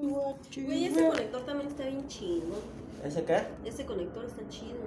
Güey, ese conector también está bien chido. ¿Ese qué? Ese conector está chido.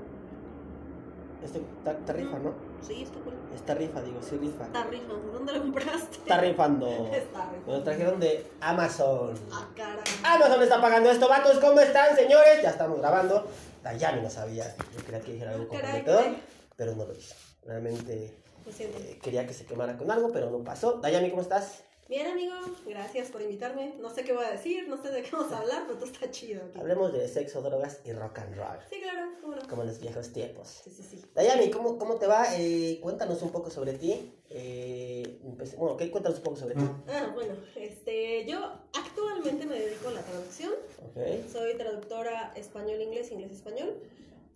Este está, está rifa, ¿no? Sí, está cool. Está rifa, digo, sí rifa. Está rifa. ¿Dónde lo compraste? Está rifando. Está lo trajeron de Amazon. Ah, caray. Amazon está pagando esto, vatos. ¿Cómo están, señores? Ya estamos grabando. Dayami no sabía. Yo quería que dijera algo Caray, comprometedor, pero no lo hizo. Realmente eh, quería que se quemara con algo, pero no pasó. Dayami, ¿cómo estás? Bien, amigo. Gracias por invitarme. No sé qué voy a decir, no sé de qué vamos a hablar, pero todo está chido aquí. Hablemos de sexo, drogas y rock and roll. Sí, claro. ¿Cómo no? Como en los viejos tiempos. Sí, sí, sí. Dayami, ¿cómo, ¿cómo te va? Eh, cuéntanos un poco sobre ti. Eh, empecé- bueno, ¿qué? Cuéntanos un poco sobre ti. Ah, bueno, este, yo actualmente me dedico a la traducción. Ok. Soy traductora español-inglés, inglés-español.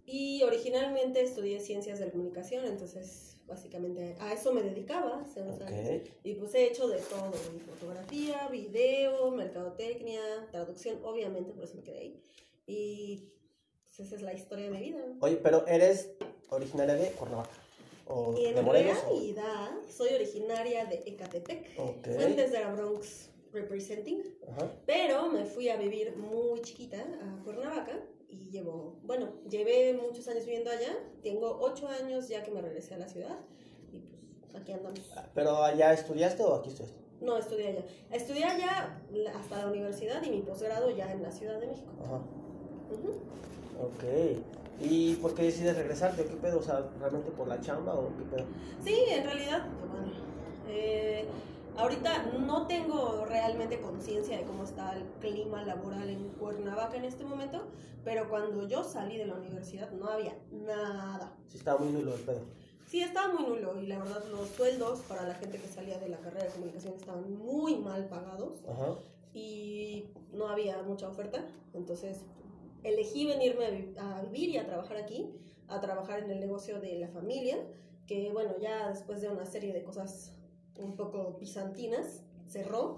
Y originalmente estudié ciencias de la comunicación, entonces básicamente a eso me dedicaba. Y pues he hecho de todo, fotografía, video, mercadotecnia, traducción, obviamente, por eso me quedé ahí. Y pues esa es la historia de mi vida. Oye, pero eres originaria de Cuernavaca. O de En Morelos. o- realidad, soy originaria de Ecatepec, Ok. Fuentes de la Bronx Representing. Ajá. Pero me fui a vivir muy chiquita a Cuernavaca y llevo, bueno, llevé muchos años viviendo allá. Tengo ocho años ya que me regresé a la ciudad y pues aquí andamos. ¿Pero allá estudiaste o aquí estudiaste? No, estudié allá. Estudié allá hasta la universidad y mi posgrado ya en la Ciudad de México. Ajá. Ok. ¿Y por qué decides regresarte? ¿Qué pedo? O sea, ¿realmente por la chamba o qué pedo? Sí, en realidad, bueno, eh, ahorita no tengo realmente conciencia de cómo está el clima laboral en Cuernavaca en este momento, pero cuando yo salí de la universidad no había nada. Sí, estaba muy nulo el pedo. Sí, estaba muy nulo y la verdad los sueldos para la gente que salía de la carrera de comunicación estaban muy mal pagados Ajá. y no había mucha oferta. Entonces elegí venirme a vivir y a trabajar aquí, a trabajar en el negocio de la familia, que bueno, ya después de una serie de cosas un poco bizantinas, cerró,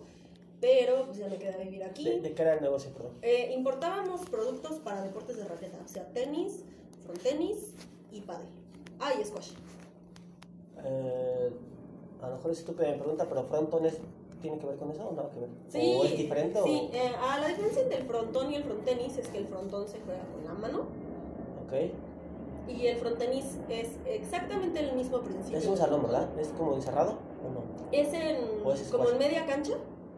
pero pues ya me quedé a vivir aquí. ¿De, de qué era el negocio, perdón? Eh, importábamos productos para deportes de raqueta, o sea, tenis, frontenis y pádel. Ah, y squash. Eh, a lo mejor es estúpida mi pregunta, pero frontones tiene que ver con eso o nada que ver? Sí, ¿O es diferente sí, o...? eh, ah, la diferencia entre el frontón y el frontenis es que el frontón se juega con la mano Ok. y el frontenis es exactamente el mismo principio. Es un salón, ¿verdad? ¿Es como encerrado? Es en, ¿O es como en media cancha,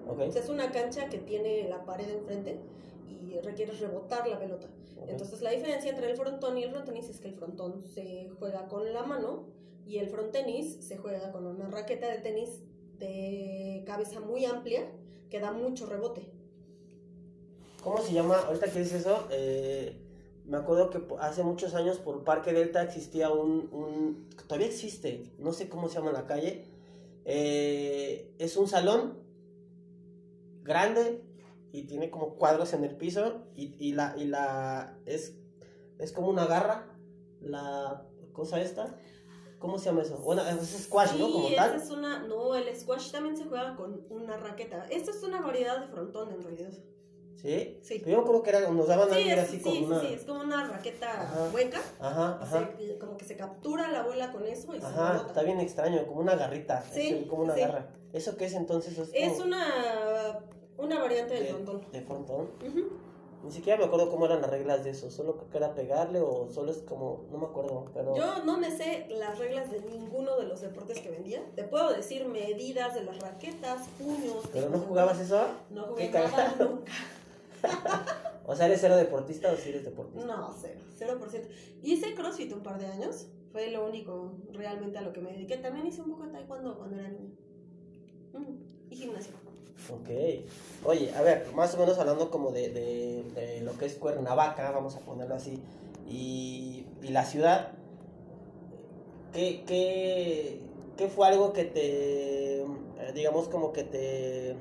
Ok. o sea, es una cancha que tiene la pared enfrente y requiere rebotar la pelota. Entonces la diferencia entre el frontón y el frontenis es que el frontón se juega con la mano y el frontenis se juega con una raqueta de tenis de cabeza muy amplia que da mucho rebote. ¿Cómo se llama? Ahorita que dices eso, eh, me acuerdo que hace muchos años por Parque Delta existía un, un- Todavía existe, no sé cómo se llama la calle. Eh, es un salón grande y tiene como cuadros en el piso y, y la... Y la es, es como una garra, la cosa esta. ¿Cómo se llama eso? Bueno, es squash, ¿no? Como tal. esa es una. No, el squash también se juega con una raqueta. Esta es una variedad de frontón en realidad. ¿Sí? Sí. Pero yo me acuerdo que era, nos daban Sí, algo es, así sí, como sí, una... sí, es como una raqueta Ajá. hueca. Ajá, ajá. Se- como que se captura la bola con eso y se Ajá, rebota. está bien extraño, como una garrita. Sí, es como una sí. garra. ¿Eso qué es entonces? Es, Es como una, una variante del de, frontón. de frontón. Ujú. Ni siquiera me acuerdo cómo eran las reglas de eso. Solo creo que era pegarle o solo es como. No me acuerdo, pero. Yo no me sé las reglas de ninguno de los deportes que vendía. Te puedo decir medidas de las raquetas, puños. ¿Pero no jugabas eso? No jugué nada nunca. O sea, ¿eres cero deportista o si eres deportista? No, cero, cero por ciento. Hice CrossFit un par de años. Fue lo único realmente a lo que me dediqué. También hice un poco de taekwondo cuando era niña. Mm, Y gimnasia. Ok. Oye, a ver, más o menos hablando como de, de, de lo que es Cuernavaca, vamos a ponerlo así, y, y la ciudad, ¿qué, qué, qué fue algo que te, eh, digamos como que te,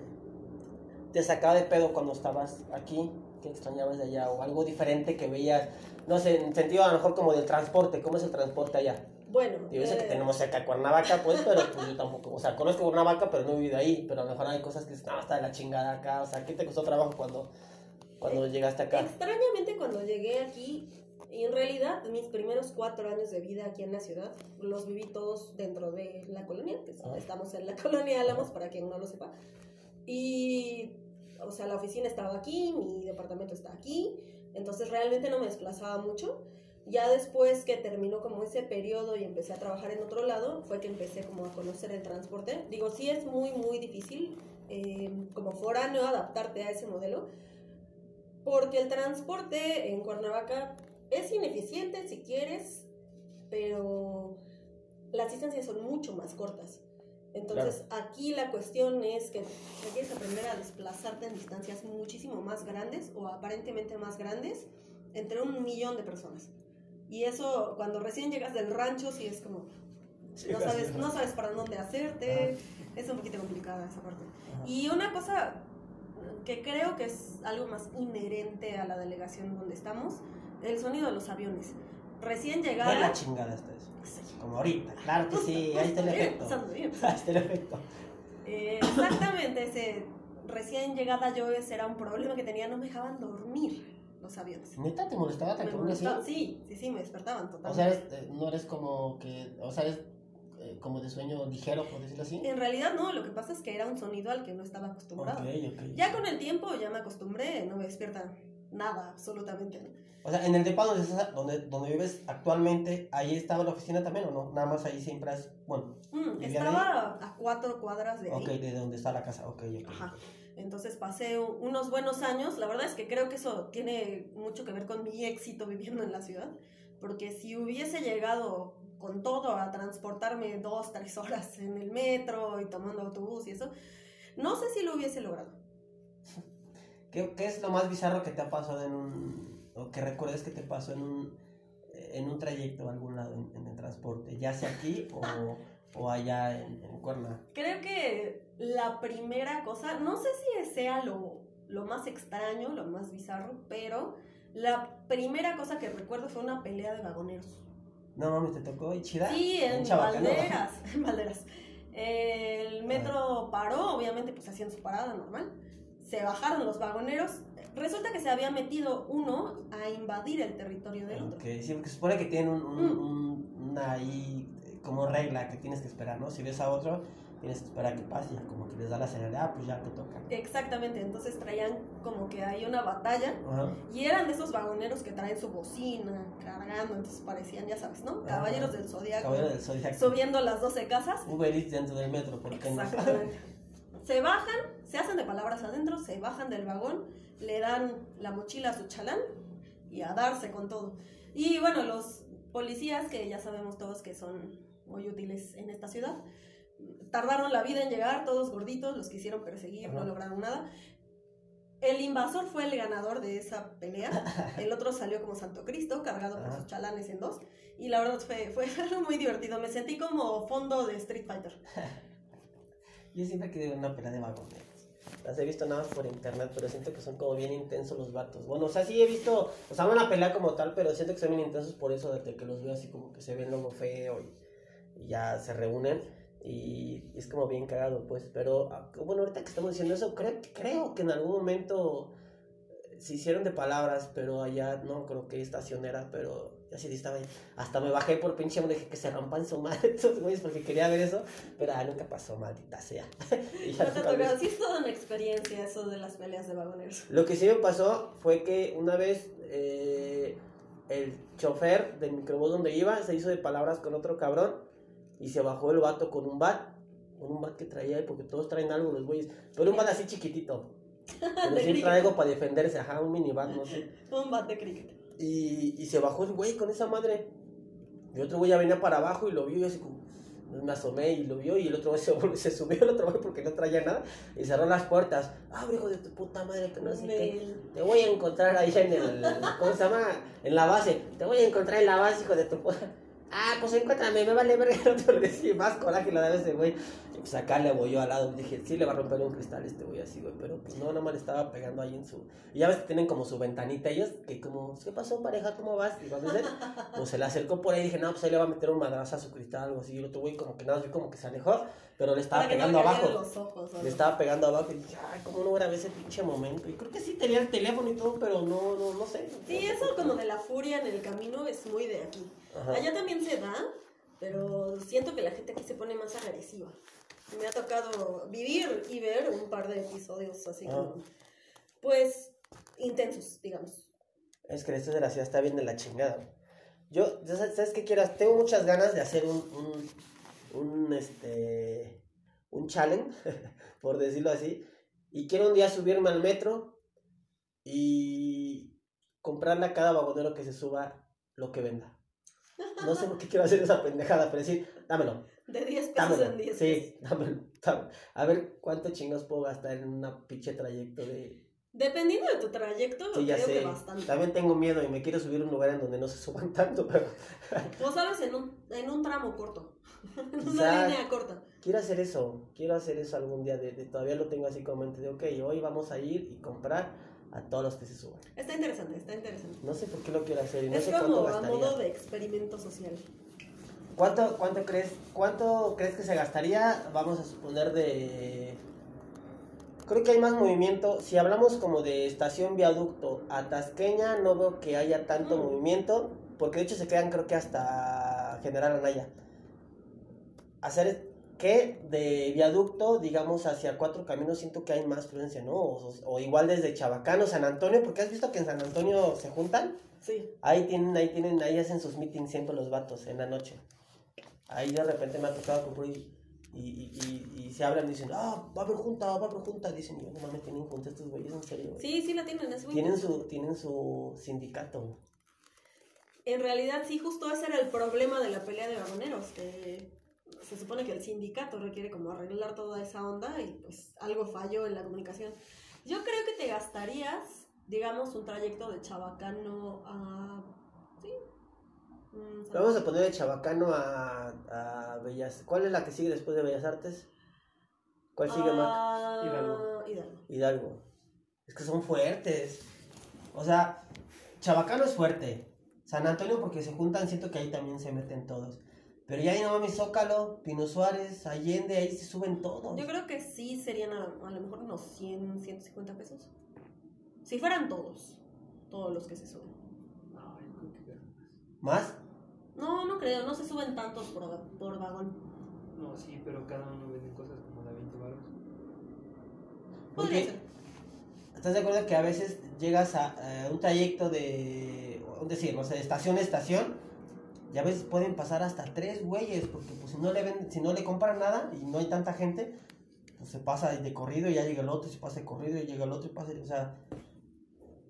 te sacaba de pedo cuando estabas aquí? ¿Qué extrañabas de allá? O algo diferente que veías, no sé, en sentido a lo mejor como del transporte, ¿cómo es el transporte allá? Bueno, Yo sé que eh, tenemos cerca Cuernavaca, pues, pero pues yo tampoco, o sea, conozco Cuernavaca, pero no he vivido ahí, pero a lo mejor hay cosas que no, está de la chingada acá, o sea, ¿qué te costó trabajo cuando, cuando llegaste acá? extrañamente cuando llegué aquí, en realidad mis primeros cuatro años de vida aquí en la ciudad los viví todos dentro de la colonia, que Ah. estamos en la colonia Álamos para quien no lo sepa. Y o sea, la oficina estaba aquí, mi departamento está aquí, entonces realmente no me desplazaba mucho. Ya después que terminó como ese periodo y empecé a trabajar en otro lado, fue que empecé como a conocer el transporte. Digo, sí es muy, muy difícil eh, como foráneo adaptarte a ese modelo, porque el transporte en Cuernavaca es ineficiente si quieres, pero las distancias son mucho más cortas. Entonces, aquí la cuestión es que quieres aprender a desplazarte en distancias muchísimo más grandes o aparentemente más grandes entre un millón de personas. Y eso, cuando recién llegas del rancho, sí es como, no, sabes, no sabes para dónde hacerte, es un poquito complicada esa parte. Y una cosa que creo que es algo más inherente a la delegación donde estamos, el sonido de los aviones. Recién llegada... la chingada está eso. Como ahorita, claro que sí, ahí está el efecto. Ahí está el efecto. Eh, exactamente, ese recién llegada yo ese era un problema que tenía, no me dejaban dormir los aviones. ¿Neta te molestaba tan así? Sí, sí, sí, me despertaban totalmente. O sea, eh, no eres como que, o sea, eres eh, como de sueño ligero, por decirlo así. En realidad no, lo que pasa es que era un sonido al que no estaba acostumbrado. Okay, okay. Ya con el tiempo ya me acostumbré, no me despierta nada, absolutamente. O sea, en el depa donde, donde, donde vives actualmente, ¿ahí estaba la oficina también o no? Nada más ahí siempre es, bueno. Mm, estaba a cuatro cuadras de ahí. Ok, de donde está la casa, ok, ok. Ajá. Entonces pasé unos buenos años. La verdad es que creo que eso tiene mucho que ver con mi éxito viviendo en la ciudad. Porque si hubiese llegado con todo a transportarme dos, tres horas en el metro y tomando autobús y eso, no sé si lo hubiese logrado. ¿Qué, qué es lo más bizarro que te ha pasado en un, o que recuerdes que te pasó en un, en un trayecto a algún lado en, el transporte, ya sea aquí o, o allá en, en Cuerna? Creo que la primera cosa, no sé si sea lo, lo más extraño, lo más bizarro, pero la primera cosa que recuerdo fue una pelea de vagoneros. No mames, ¿te tocó y chida? Sí, en, en Valderas, en Valderas. El metro paró, obviamente, pues haciendo su parada normal. Se bajaron los vagoneros, Resulta que se había metido uno a invadir el territorio del otro. Ok, sí, porque se supone que tienen un, mm. una ahí como regla que tienes que esperar, ¿no? Si ves a otro, tienes que esperar a que pase, ya como que les da la señal ah, pues ya te toca. Exactamente, entonces traían como que hay una batalla y eran de esos vagoneros que traen su bocina cargando, entonces parecían, ya sabes, ¿no? Caballeros del Zodiaco. Caballeros del Zodiaco. Subiendo las 12 casas. Uber Eats dentro del metro, ¿por qué Exactamente. se bajan, se hacen de palabras adentro, se bajan del vagón le dan la mochila a su chalán y a darse con todo. Y bueno, los policías, que ya sabemos todos que son muy útiles en esta ciudad, tardaron la vida en llegar, todos gorditos, los quisieron perseguir, no lograron nada. El invasor fue el ganador de esa pelea. El otro salió como Santo Cristo, cargado con sus chalanes en dos. Y la verdad fue, fue muy divertido. Me sentí como fondo de Street Fighter. Yo siempre quería una pelea de vagones. Las he visto nada más por internet, pero siento que son como bien intensos los vatos. Bueno, o sea, sí he visto, o sea, una pelea como tal, pero siento que son bien intensos por eso, desde que los veo así como que se ven luego feo y, ya se reúnen. Y, es como bien cagado, pues. Pero ah, bueno, ahorita que estamos diciendo eso, creo, creo que en algún momento se hicieron de palabras, pero allá no creo que estacionera, pero así estaba hasta me bajé por pinche me dije que se rompan su madre estos güeyes porque quería ver eso, pero ah, nunca pasó, maldita sea. y ya no te sí es toda una experiencia eso de las peleas de vagoneros. Lo que sí me pasó fue que una vez eh, el chofer del microbús donde iba se hizo de palabras con otro cabrón y se bajó el vato con un bat, con un bat que traía, porque todos traen algo los güeyes, pero un bat así chiquitito. Pero sí algo para defenderse, ajá, un mini bat, no sé. un bat de cricket. Y, y se bajó el güey con esa madre. Y otro güey ya venía para abajo y lo vio y así como me asomé y lo vio y el otro güey se, se subió el otro güey porque no traía nada y cerró las puertas. Ah, hijo de tu puta madre que no sé qué. Te voy a encontrar ahí en el, ¿cómo se llama? En la base. Te voy a encontrar en la base, hijo de tu puta. Ah, pues encuéntrame, me vale ver el otro le decía más coraje la de ese güey. Y pues acá le voy yo al lado. Dije, sí le va a romper un cristal este güey así, güey. Pero pues no, nomás le estaba pegando ahí en su. Y ya ves que tienen como su ventanita ellos, que como, ¿qué pasó, pareja? ¿Cómo vas? Y cuando pues se le acercó por ahí dije, no, pues ahí le va a meter un madrazo a su cristal, algo así. Y el otro güey como que nada, vi como que se alejó, pero le estaba pegando abajo. le estaba pegando abajo y dije, ay, ¿cómo no grabé ese pinche momento? Y creo que sí tenía el teléfono y todo, pero no, no, no sé. Sí, eso como de la furia en el camino es muy de aquí. Allá también se da pero siento que la gente aquí se pone más agresiva. Me ha tocado vivir y ver un par de episodios así como pues, intensos, digamos. Es que esto de la ciudad está bien de la chingada. Yo, ¿sabes qué quiero? Tengo muchas ganas de hacer un, un, un, este, un challenge, por decirlo así. Y quiero un día subirme al metro y comprarle a cada vagonero que se suba lo que venda. No sé por qué quiero hacer esa pendejada, pero decir, dámelo. De 10 pesos en 10 Sí, dámelo, dámelo. A ver cuánto chingos puedo gastar en una pinche trayecto de. Dependiendo de tu trayecto, Sí, ya creo sé. que bastante. También tengo miedo y me quiero subir a un lugar en donde no se suban tanto, pero O sabes, en un, en un tramo corto. en una línea corta. quiero hacer eso. Quiero hacer eso algún día. De, de- todavía lo tengo así como en mente de, ok, hoy vamos a ir y comprar a todos los que se suban. Está interesante, está interesante. No sé por qué lo quiero hacer y no es sé cuánto como a modo de experimento social. ¿Cuánto, cuánto, crees, ¿Cuánto crees que se gastaría? Vamos a suponer de... Creo que hay más movimiento. Si hablamos como de estación viaducto a Tasqueña, no veo que haya tanto Mm. movimiento. Porque de hecho se quedan creo que hasta General Anaya. Hacer que de viaducto, digamos, hacia cuatro caminos, siento que hay más fluencia, ¿no? O, o igual desde Chabacano, San Antonio, porque has visto que en San Antonio se juntan. Sí. Ahí tienen, ahí tienen, ahí hacen sus meetings siempre los vatos en la noche. Ahí de repente me ha tocado comprar y, y, y, se hablan y dicen, ah, va a haber junta, va a haber junta. Dicen, yo no mames, tienen junta estos güeyes, en serio. güey?". Sí, sí la tienen, es muy Tienen su, tienen su sindicato. En realidad, sí, justo ese era el problema de la pelea de vagoneros, que se supone que el sindicato requiere como arreglar toda esa onda y pues algo falló en la comunicación. Yo creo que te gastarías, digamos, un trayecto de Chabacano a... Sí. Mm, Vamos a poner de Chabacano a, a Bellas. ¿Cuál es la que sigue después de Bellas Artes? ¿Cuál sigue más? a- Hidalgo. Hidalgo. Hidalgo. Es que son fuertes. O sea, Chabacano es fuerte. San Antonio porque se juntan, siento que ahí también se meten todos. Pero ya ahí no mames, Zócalo, Pino Suárez, Allende, ahí se suben todos. Yo creo que sí serían a, a lo mejor unos 100, 150 pesos. Si fueran todos, todos los que se suben. No, yo creo que. ¿Más? Creo, no se suben tantos por, por vagón. No, sí, pero cada uno vende cosas como de 20 baros. Podría ser. ¿estás de acuerdo que a veces llegas a eh, un trayecto de, es decir, o sea, de estación a estación, y a veces pueden pasar hasta tres güeyes, porque pues si no le ven, si no le compran nada y no hay tanta gente, pues se pasa de corrido y ya llega el otro, y se pasa de corrido y llega el otro y pasa, o sea,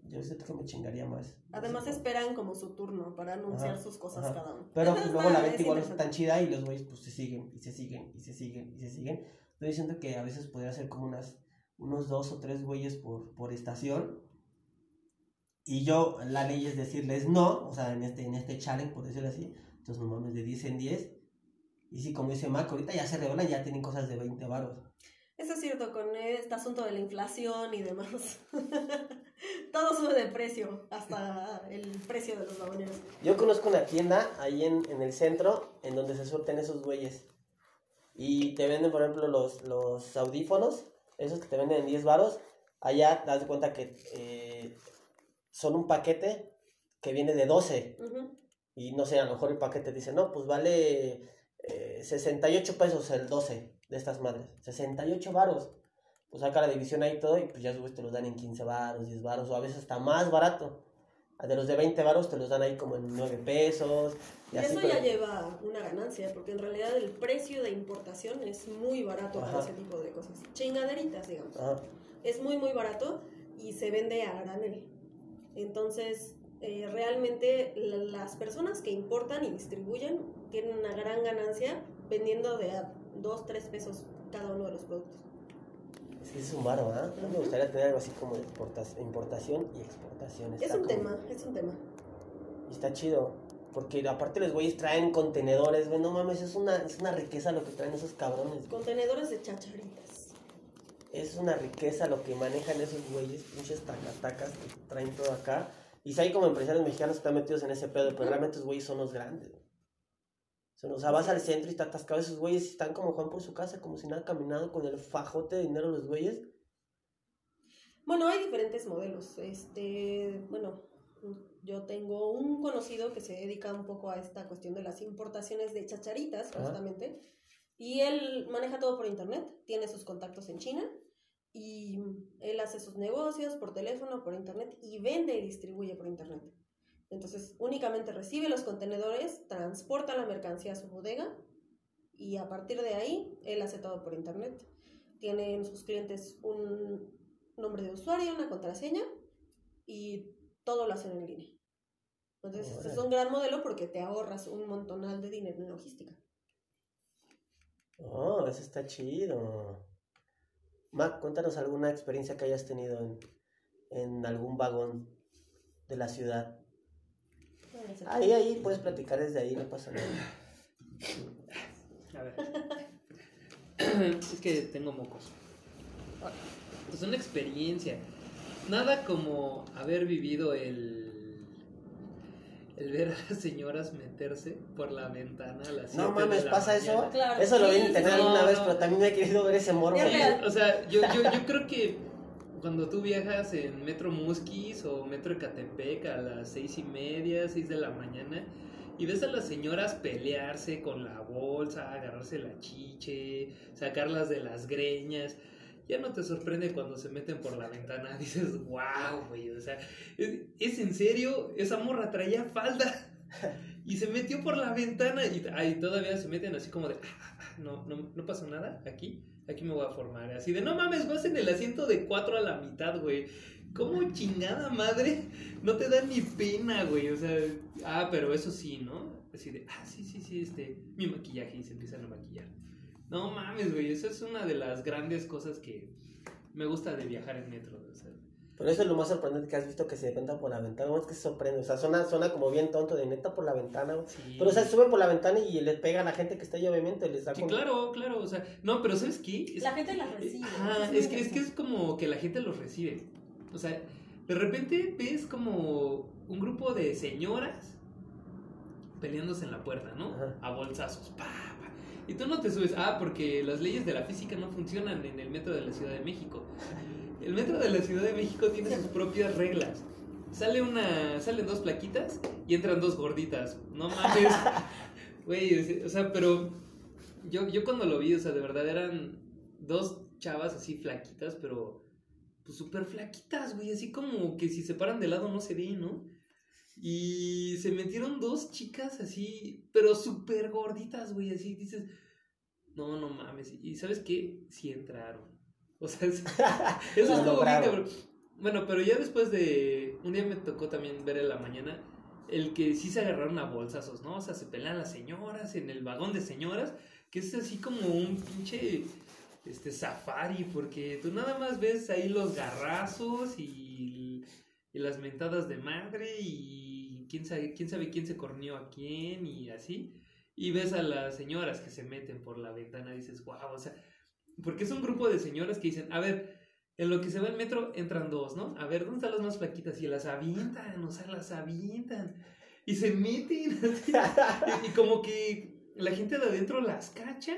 yo siento que me chingaría más. Además esperan como su turno para anunciar Ajá, sus cosas ajá. cada uno. Pero pues, luego la Es venta igual no está interesante. tan chida y los güeyes pues se siguen y se siguen y se siguen y se siguen. Estoy diciendo que a veces podría ser como unas unos dos o tres güeyes por, por estación. Y yo, la ley es decirles no, o sea, en este, en este challenge, por decirlo así. Entonces, no mames, de 10 en 10. Y sí, como dice Mac, ahorita ya se revelan, ya tienen cosas de 20 varos. Cierto, con este asunto de la inflación y demás. Todo sube de precio, hasta el precio de los vagoneros. Yo conozco una tienda ahí en, en el centro en donde se sueltan esos güeyes. Y te venden, por ejemplo, los, los audífonos, esos que te venden en 10 varos. Allá das de cuenta que eh, son un paquete que viene de 12. Ujú. Y no sé, a lo mejor el paquete dice, no, pues vale eh, 68 pesos el 12 de estas madres. 68 varos. Pues saca la división ahí todo y pues ya subes, te los dan en 15 varos, 10 varos o a veces hasta más barato. De los de 20 varos te los dan ahí como en 9 pesos. Y Y así, eso pero- ya lleva una ganancia, porque en realidad el precio de importación es muy barato para ese tipo de cosas. Chingaderitas, digamos. Ajá. es muy muy barato y se vende a granel. Entonces, eh, realmente la- las personas que importan y distribuyen tienen una gran ganancia vendiendo de a 2, 3 pesos cada uno de los productos. Es que es un varo, ¿ah? A mí Me gustaría tener algo así como de importación y exportación. Es Está un como- tema, es un tema. Y está chido. Porque aparte los güeyes traen contenedores, güey. No mames, es una, es una riqueza lo que traen esos cabrones. güey. Contenedores de chacharitas. Es una riqueza lo que manejan esos güeyes, pinches tacatacas que traen todo acá. Y si hay como empresarios mexicanos que están metidos en ese pedo, pero realmente esos güeyes son los grandes. güey. O sea, vas al centro y está atascado esos güeyes y están como Juan por su casa, como si nada caminado con el fajote de dinero los güeyes. Bueno, hay diferentes modelos. Este, bueno, yo tengo un conocido que se dedica un poco a esta cuestión de las importaciones de chacharitas, Ajá. justamente. Y él maneja todo por internet, tiene sus contactos en China y él hace sus negocios por teléfono, por internet y vende y distribuye por internet. Entonces, únicamente recibe los contenedores, transporta la mercancía a su bodega y a partir de ahí, él hace todo por internet. Tienen sus clientes un nombre de usuario, una contraseña y todo lo hacen en línea. Entonces, este es un gran modelo porque te ahorras un montonal de dinero en logística. Oh, eso está chido. Mac, cuéntanos alguna experiencia que hayas tenido en, en algún vagón de la ciudad. Ahí, ahí, puedes platicar desde ahí, no pasa nada. A ver. es que tengo mocos. Es una experiencia. Nada como haber vivido el. El ver a las señoras meterse por la ventana a las No 7 de mames, la ¿pasa mañana. eso? Claro, Eso lo vi en internet alguna No, vez, pero también he querido ver ese morbo. O sea, yo, yo, yo creo que cuando tú viajas en Metro Musquis o Metro Ecatepec a las seis y media, seis de la mañana, y ves a las señoras pelearse con la bolsa, agarrarse la chiche, sacarlas de las greñas, ya no te sorprende cuando se meten por la ventana. Dices, wow, güey, o sea, ¿es, es en serio? Esa morra traía falda. Y se metió por la ventana y ahí todavía se meten así como de, "Ah, ah, no, no, no pasa nada aquí, aquí me voy a formar. Así de, no mames, vas en el asiento de cuatro a la mitad, güey. ¿Cómo chingada madre? No te da ni pena, güey. O sea, ah, pero eso sí, ¿no? Así de, ah, sí, sí, sí, este, mi maquillaje y se empiezan a maquillar. No mames, güey, eso es una de las grandes cosas que me gusta de viajar en metro. O sea, Pero eso es lo más sorprendente que has visto que se venta por la ventana. No es que se sorprende. O sea, suena, suena como bien tonto de neta por la ventana. sí. Pero, o sea, sube por la ventana y le pega a la gente que está ahí, obviamente. Les da Sí, como- claro, claro, o sea, no, pero ¿sabes qué? Es- La gente las recibe. Muy es que, es que es como que la gente los recibe. O sea, de repente ves como un grupo de señoras peleándose en la puerta, ¿no? Ajá. A bolsazos. Pa, pa. Y tú no te subes. Ah, porque las leyes de la física no funcionan en el metro de la Ciudad de México. El metro de la Ciudad de México tiene sus propias reglas. Sale una, salen dos plaquitas y entran dos gorditas. No mames. Güey, o sea, pero yo, yo cuando lo vi, o sea, de verdad eran dos chavas así flaquitas, pero pues súper flaquitas, güey, así como que si se paran de lado no se ven, ¿no? Y se metieron dos chicas así, pero súper gorditas, güey, así dices, no, no mames, y ¿sabes qué? Sí entraron. O sea, sí- eso estuvo bien, cabrón. Bueno, pero ya después de, un día me tocó también ver en la mañana el que sí se agarraron a bolsazos, ¿no? O sea, se pelean las señoras en el vagón de señoras, que es así como un pinche este safari, porque tú nada más ves ahí los garrazos y, y las mentadas de madre y quién sabe, quién sabe quién se corneó a quién y así. Y ves a las señoras que se meten por la ventana y dices, wow, o sea, porque es un grupo de señoras que dicen, a ver, en lo que se va el metro entran dos, ¿no? A ver, ¿dónde están las más flaquitas? Y las avientan, o sea, las avientan. Y se meten. así. y, y como que la gente de adentro las cacha.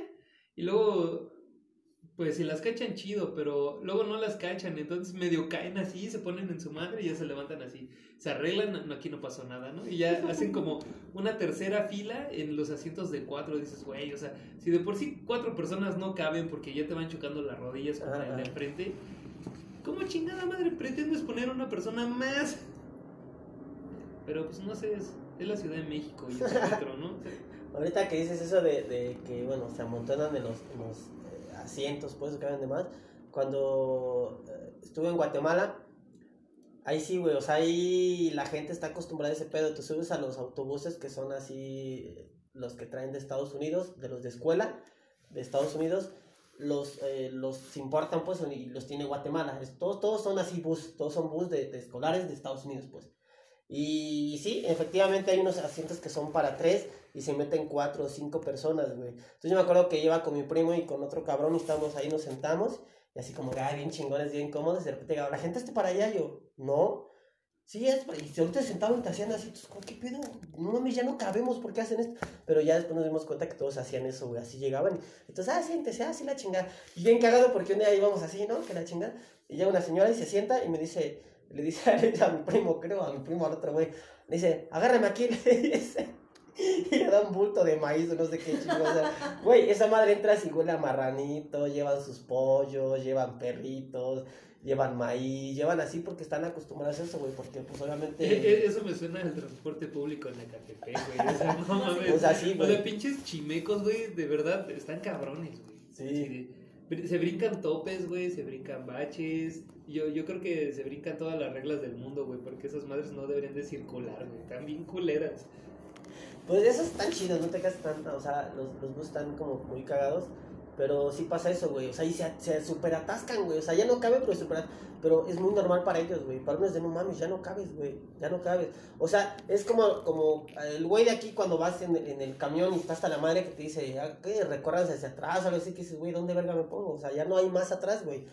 Y luego, pues si las cachan chido, pero luego no las cachan. Entonces medio caen así, se ponen en su madre y ya se levantan así. Se arreglan, no, aquí no pasó nada, ¿no? Y ya hacen como una tercera fila en los asientos de cuatro. Dices, güey, o sea, si de por sí cuatro personas no caben porque ya te van chocando las rodillas con el de enfrente. ¿Cómo chingada madre pretendes poner una persona más? Pero pues no sé, es, es la Ciudad de México y es el metro, ¿no? O sea, Ahorita que dices eso de, de que, bueno, se amontonan en los, en los asientos, pues, que caben de más. Cuando eh, estuve en Guatemala, ahí sí, güey, o sea, ahí la gente está acostumbrada a ese pedo. Tú subes a los autobuses que son así, eh, los que traen de Estados Unidos, de los de escuela de Estados Unidos, los, eh, los importan, pues, y los tiene Guatemala. Es- todos, todos son así bus, todos son bus de, de escolares de Estados Unidos, pues. Y sí, efectivamente hay unos asientos que son para tres y se meten cuatro o cinco personas, güey. Entonces yo me acuerdo que iba con mi primo y con otro cabrón y estábamos ahí, nos sentamos y así como, ay, bien chingones, bien cómodos. Y de repente la gente está para allá, yo, no. Sí, es, para-". y ahorita se sentaban y te hacían así, entonces, ¿qué pedo? No mames, ya no cabemos, ¿por qué hacen esto? Pero ya después nos dimos cuenta que todos hacían eso, güey, así llegaban. Entonces, ah, siéntese, ah, sí, la chingada. Y bien cagado porque un día íbamos así, ¿no? Que la chingada. Y llega una señora y se sienta y me dice, le dice a mi primo, creo, a mi primo, al otro güey, le dice, agárrame aquí, le dice. y le da un bulto de maíz o no sé qué sea, güey, esa madre entra así, huele a marranito, llevan sus pollos, llevan perritos, llevan maíz, llevan así porque están acostumbrados a eso, güey, porque pues obviamente... Eh, eh, Eso me suena al transporte público en Ecatepec, güey. O sea, no mames. O sea, sí, O sea, güey. pinches chimecos, güey, de verdad, están cabrones, güey. Sí. De- Se brincan topes, güey, se brincan baches. Yo, yo creo que se brincan todas las reglas del mundo, güey, porque esas madres no deberían de circular, güey. Están bien culeras. Pues esos están chidos, no te quedas tanto, o sea, los, los bus están como muy cagados, pero sí pasa eso, güey, o sea, y se, se super atascan, güey, o sea, ya no cabe, pero super pero es muy normal para ellos, güey, para unos de no mames, ya no cabes, güey, ya no cabes, o sea, es como, como el güey de aquí cuando vas en, en el camión y está hasta la madre que te dice, ah, ¿qué? Recorras hacia atrás, algo así, que dices, güey, ¿dónde verga me pongo? O sea, ya no hay más atrás, güey.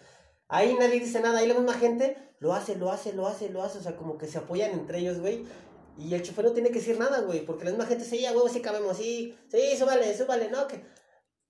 Ahí nadie dice nada, ahí la misma gente lo hace, lo hace, lo hace, lo hace, o sea, como que se apoyan entre ellos, güey. Y el chofer no tiene que decir nada, güey, porque la misma gente se ya, güey, sí cabemos, sí, sí, súbale, súbale, no, que,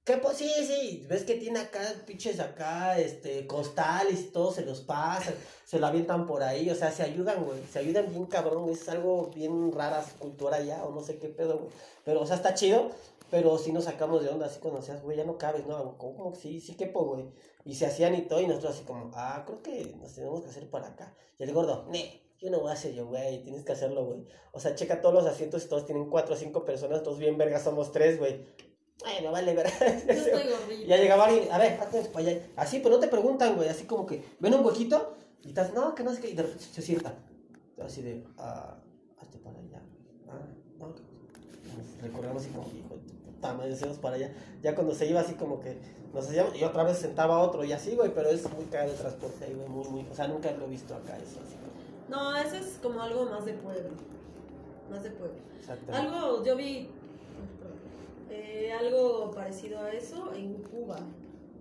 que, pues, sí, sí, ves que tiene acá, pinches acá, este, costales y todo, se los pasan, se lo avientan por ahí, o sea, se ayudan, güey, se ayudan bien cabrón, es algo bien rara su cultura ya, o no sé qué pedo, güey, pero, o sea, está chido, pero sí nos sacamos de onda, así cuando decías, güey, ya no cabes, ¿no? ¿Cómo, cómo que sí, sí quepo, güey? Y se hacían y todo, y nosotros así como, ah, creo que nos tenemos que hacer para acá. Y el gordo, ne, yo no voy a hacer yo, güey, tienes que hacerlo, güey. O sea, checa todos los asientos y todos tienen cuatro o cinco personas, todos bien vergas, somos tres, güey. Ay, me vale ver. Yo estoy gordita. ya llegaba alguien, a ver, hazte para allá. Así, pero no te preguntan, güey, así como que, ven un huequito y estás, no, que no sé qué, y de repente se sienta. Así de, ah, hazte para allá. Ah, no, que- recorremos así como, hijo puta madre, para allá. Ya cuando se iba así como que nos hacíamos, y otra vez sentaba otro y así, güey, pero es muy caro el transporte ahí, güey, muy, muy, o sea, nunca lo he visto acá, eso, así. No, eso es como algo más de pueblo. Más de pueblo. Algo, yo vi eh, algo parecido a eso en Cuba.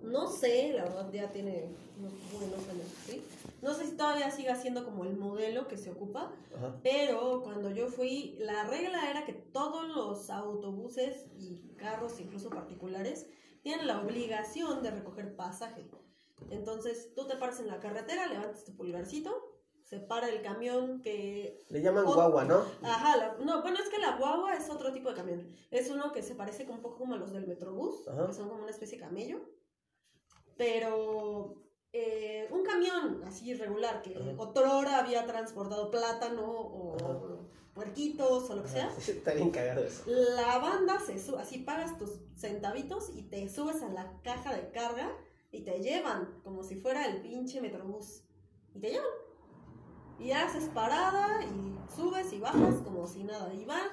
No sé, la verdad ya tiene unos buenos años, ¿sí? No sé si todavía siga siendo como el modelo que se ocupa, Ajá. pero cuando yo fui, la regla era que todos los autobuses y carros, incluso particulares, tienen la obligación de recoger pasaje. Entonces, tú te paras en la carretera, levantas tu pulgarcito, se para el camión que Le llaman O- guagua, ¿no? Ajá, la- no, bueno, es que la guagua es otro tipo de camión. Es uno que se parece un poco como a los del Metrobús, Ajá. que son como una especie de camello. Pero eh, un camión así regular, que Ajá. otrora había transportado plátano o Ajá. puerquitos o lo que sea. Está bien cagado eso. La banda se sube, así pagas tus centavitos y te subes a la caja de carga y te llevan como si fuera el pinche Metrobús. Y te llevan. Y haces parada y subes y bajas como si nada. Y van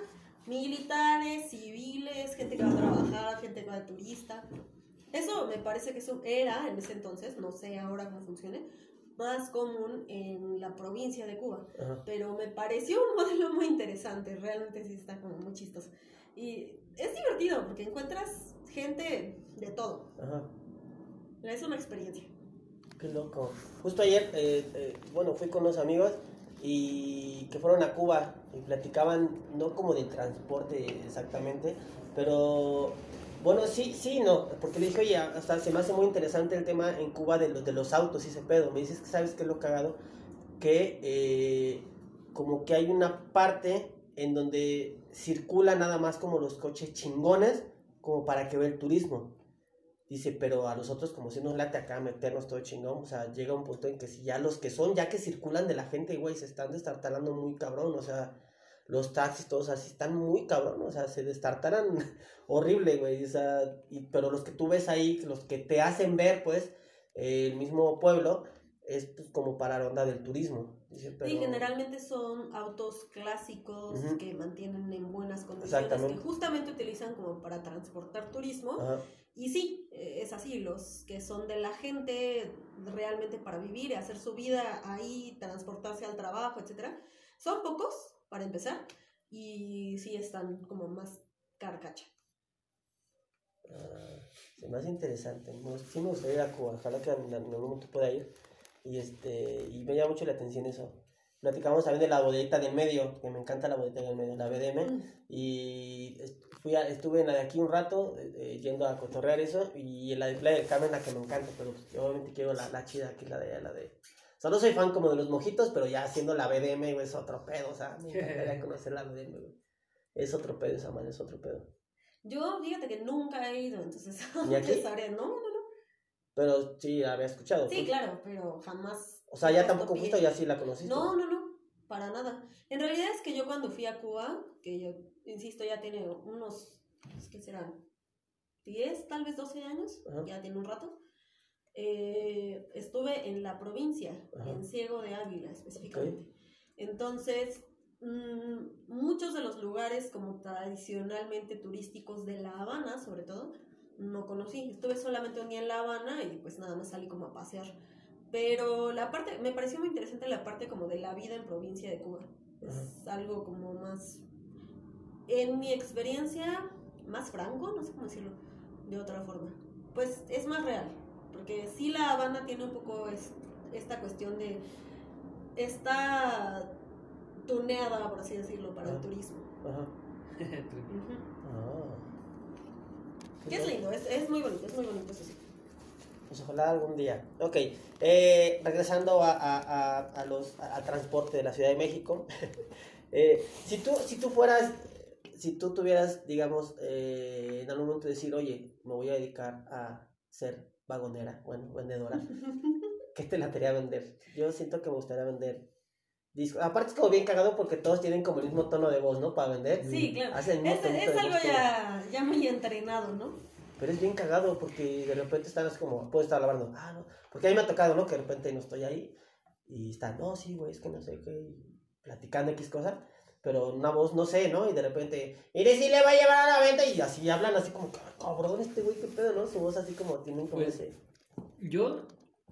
militares, civiles, gente que va a trabajar, gente que va de turista. Eso me parece que eso era en ese entonces, no sé ahora cómo funcione, más común en la provincia de Cuba Ajá. pero me pareció un modelo muy interesante, realmente sí está como muy chistoso. Y es divertido porque encuentras gente de todo, Ajá. es una experiencia. Qué loco. Justo ayer, eh, eh, bueno, fui con unos amigos y que fueron a Cuba y platicaban, no como de transporte exactamente, pero bueno, sí, sí, no, porque le dije, oye, hasta se me hace muy interesante el tema en Cuba de, los de los autos y ese pedo. Me dices que sabes que es lo cagado, que eh, como que hay una parte en donde circula nada más como los coches chingones, como para que vea el turismo. Dice, pero a nosotros como si nos late acá meternos todo chingón, o sea, llega un punto en que si ya los que son, ya que circulan de la gente, güey, se están destartalando muy cabrón, o sea, los taxis todos así están muy cabrón, o sea, se destartaran horrible, güey, o sea, y, pero los que tú ves ahí, los que te hacen ver, pues, eh, el mismo pueblo, es pues, como para la onda del turismo. Dice, pero... Y generalmente son autos clásicos que mantienen en buenas condiciones, que justamente utilizan como para transportar turismo. Ajá, Y sí, eh, es así, los que son de la gente realmente para vivir y hacer su vida ahí, transportarse al trabajo, etcétera, son pocos, para empezar, y sí están como más carcacha. ah, se me hace interesante, sí me gustaría ir a Cuba, ojalá que en, algún momento pueda ir, y este, y me llama mucho la atención eso. Platicamos también de la bodega del medio, que me encanta la bodega del medio, la BDM, y est- fui a- estuve en la de aquí un rato eh, eh, yendo a cotorrear eso y en la de Playa del Carmen la que me encanta pero pues, yo obviamente quiero la, la chida que es la de la de o sea no soy fan como de los mojitos pero ya haciendo la BDM güey, es otro pedo o sea me encantaría conocer la BDM güey Es otro pedo esa madre, es otro pedo. Yo, fíjate que nunca he ido, entonces ¿Ni aquí? sabré. No, no, no. Pero sí, había escuchado. Sí, pues. claro, pero jamás. O sea, ya tampoco pie. ya sí la conociste. No, no, no, para nada. En realidad es que yo cuando fui a Cuba, que yo, insisto, ya tiene unos, ¿qué serán? 10, tal vez 12 años, Ajá. ya tiene un rato. eh, estuve en la provincia, Ajá. en Ciego de Ávila específicamente. Entonces, mm, muchos de los lugares como tradicionalmente turísticos de La Habana, sobre todo, no conocí. Estuve solamente un día en La Habana y pues nada más salí como a pasear. Pero la parte, me pareció muy interesante la parte como de la vida en provincia de Cuba. Es algo como más, en mi experiencia, más franco, no sé cómo decirlo de otra forma. Pues es más real, porque sí La Habana tiene un poco es- esta cuestión de, está tuneada, por así decirlo, para el turismo. Ajá. Ujú. Ah. Que es lindo, es, es muy bonito, es muy bonito eso sí. Pues ojalá algún día. Ok, eh, regresando a, a, a, los, a- al transporte de la Ciudad de México. eh, si, tú, si tú fueras, si tú tuvieras, digamos, eh, en algún momento decir, oye, me voy a dedicar a ser vagonera, bueno, vendedora, ¿qué te latería vender? Yo siento que me gustaría vender discos. Aparte es como bien cagado porque todos tienen como el mismo tono de voz, ¿no? Para vender. Sí, claro. Hacen Es, es algo ya, ya muy entrenado, ¿no? Pero es bien cagado porque de repente están así como, puedo estar lavando, ah, no, porque a mí me ha tocado, ¿no? Que de repente no estoy ahí y están, no, sí, güey, es que no sé qué, platicando X cosa, pero una voz, no sé, ¿no? Y de repente, mire, si le va a llevar a la venta y así hablan así como, cabrón, este güey, qué pedo, ¿no? Su voz así como, tienen como Pues, ese... Yo,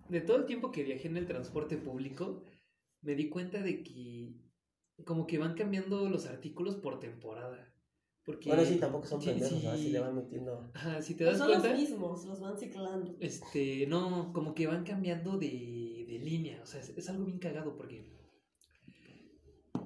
de todo el tiempo que viajé en el transporte público, me di cuenta de que como que van cambiando los artículos por temporada. Porque, Bueno, sí, tampoco son sí, pendejos, sí. ¿no? Así le van metiendo... Ajá, si te No das son cuenta, los mismos, los van ciclando. este, no, como que van cambiando de, de línea. O sea, es, es algo bien cagado porque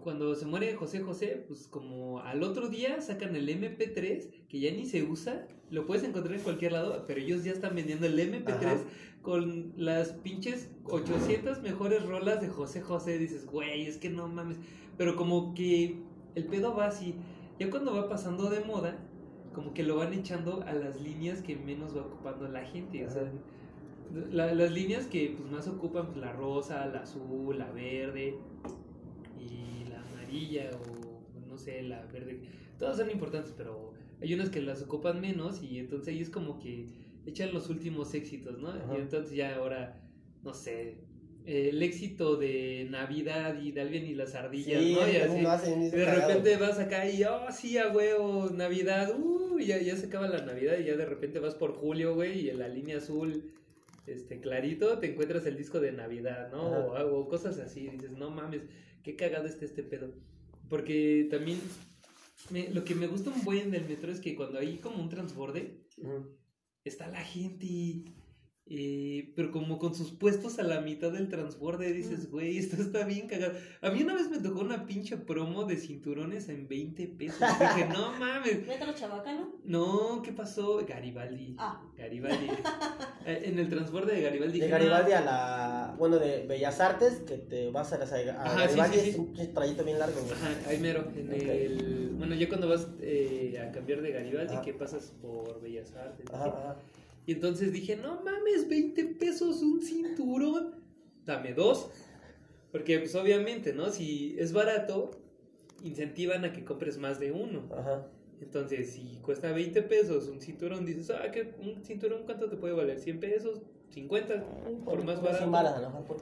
cuando se muere José José, pues como al otro día sacan el MP3, que ya ni se usa, lo puedes encontrar en cualquier lado, pero ellos ya están vendiendo el MP3 Ajá. con las pinches 800 mejores rolas de José José. Dices, güey, es que no mames. Pero como que el pedo va así. Ya cuando va pasando de moda, como que lo van echando a las líneas que menos va ocupando la gente. O sea, la- las líneas que pues, más ocupan, pues, la rosa, la azul, la verde y la amarilla o no sé, la verde. Todas son importantes, pero hay unas que las ocupan menos y entonces ahí es como que echan los últimos éxitos, ¿no? Ajá. Y entonces ya ahora, no sé, eh, el éxito de Navidad y de Alvin y las ardillas, Sí, ¿no? Y así. hacen, de repente vas acá y, oh, sí, a huevo, Navidad, uh, y ya, ya se acaba la Navidad y ya de repente vas por julio, güey, y en la línea azul, este, clarito, te encuentras el disco de Navidad, ¿no? O, cosas así, dices, no mames, qué cagado está este pedo. Porque también, me- lo que me gusta un buen del metro es que cuando hay como un transborde, está la gente, eh, pero como con sus puestos a la mitad del transborde, dices, güey, esto está bien cagado. A mí una vez me tocó una pinche promo de cinturones en 20 pesos. Dije, no mames. Metro Chabacano. No, ¿qué pasó? Garibaldi. Ah. Garibaldi. Eh, en el transborde de Garibaldi. De Garibaldi no, a la, bueno, de Bellas Artes, que te vas a, las- a Ajá, Garibaldi, sí, sí. es un trayecto bien largo, güey. Ajá, ahí mero. En el, bueno, ya cuando vas eh, a cambiar de Garibaldi, Ajá. que pasas por Bellas Artes. Ajá, así. ajá. Y entonces dije, no mames, 20 pesos un cinturón. Dame dos. Porque pues obviamente, ¿no? Si es barato, incentivan a que compres más de uno. Ajá. Entonces, si cuesta 20 pesos un cinturón, dices, ah, ¿qué, un cinturón cuánto te puede valer? ¿100 pesos? ¿50? Por más barato. lo mejor, por-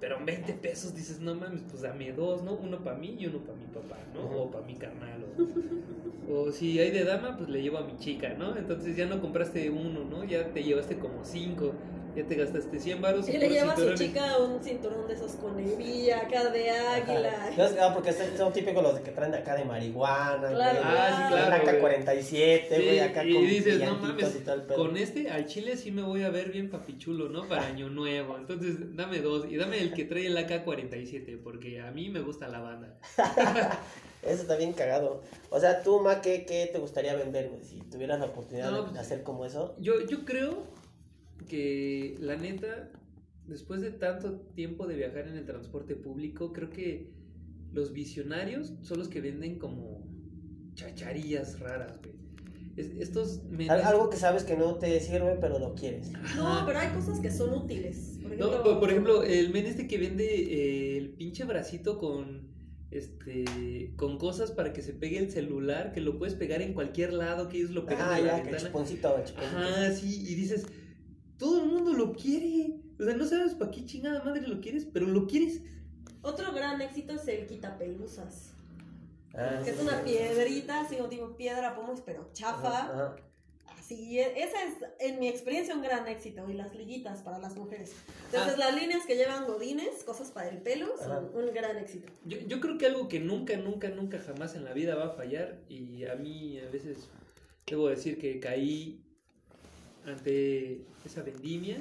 Pero 20 pesos dices, no mames, pues dame dos, ¿no? Uno para mí y uno para mi papá, ¿no? Ajá. O para mi carnal. O, o si hay de dama, pues le llevo a mi chica, ¿no? Entonces ya no compraste uno, ¿no? Ya te llevaste como cinco. Ya te gastaste 100 baros. Y le lleva a su chica un cinturón de esos con hebilla, acá de águila. Ajá. No, ah, porque son, típicos los que traen de acá de marihuana, Claro, güey. Ah, sí, claro. Acá güey. 47, Sí, güey, acá y con dices, no mames, y todo el pedo. Con este al chile sí me voy a ver bien papichulo, ¿no? Para año nuevo. Entonces, dame dos. Y dame el que trae el AK-47, porque a mí me gusta la banda. Eso está bien cagado. O sea, tú, Ma, ¿qué, qué te gustaría vender, güey? Si tuvieras la oportunidad No, de pues- hacer como eso. Yo, yo creo que la neta, después de tanto tiempo de viajar en el transporte público, creo que los visionarios son los que venden como chacharillas raras, güey. Es- estos menes- Al- Algo que sabes que no te sirve, pero lo quieres. No, pero hay cosas que son útiles. Por ejemplo, No, por, por ejemplo, el men este que vende eh, el pinche bracito con este con cosas para que se pegue el celular, que lo puedes pegar en cualquier lado, que ellos lo pegan Ah, en la ya, que ventana. chuponcito, chuponcito. Ajá, sí, y dices, todo el mundo lo quiere. O sea, no sabes para qué chingada madre lo quieres, pero lo quieres. Otro gran éxito es el quitapelusas. Ah, Que es sí, una sí. piedrita, así como tipo piedra, pomos, pero chafa. Ajá, ajá. Así, e- esa es, en mi experiencia, un gran éxito. Y las liguitas para las mujeres. Entonces, Ah. las líneas que llevan godines, cosas para el pelo, son un gran éxito. Yo, yo creo que algo que nunca, nunca, nunca jamás en la vida va a fallar, y a mí a veces debo decir que caí ante esa vendimia,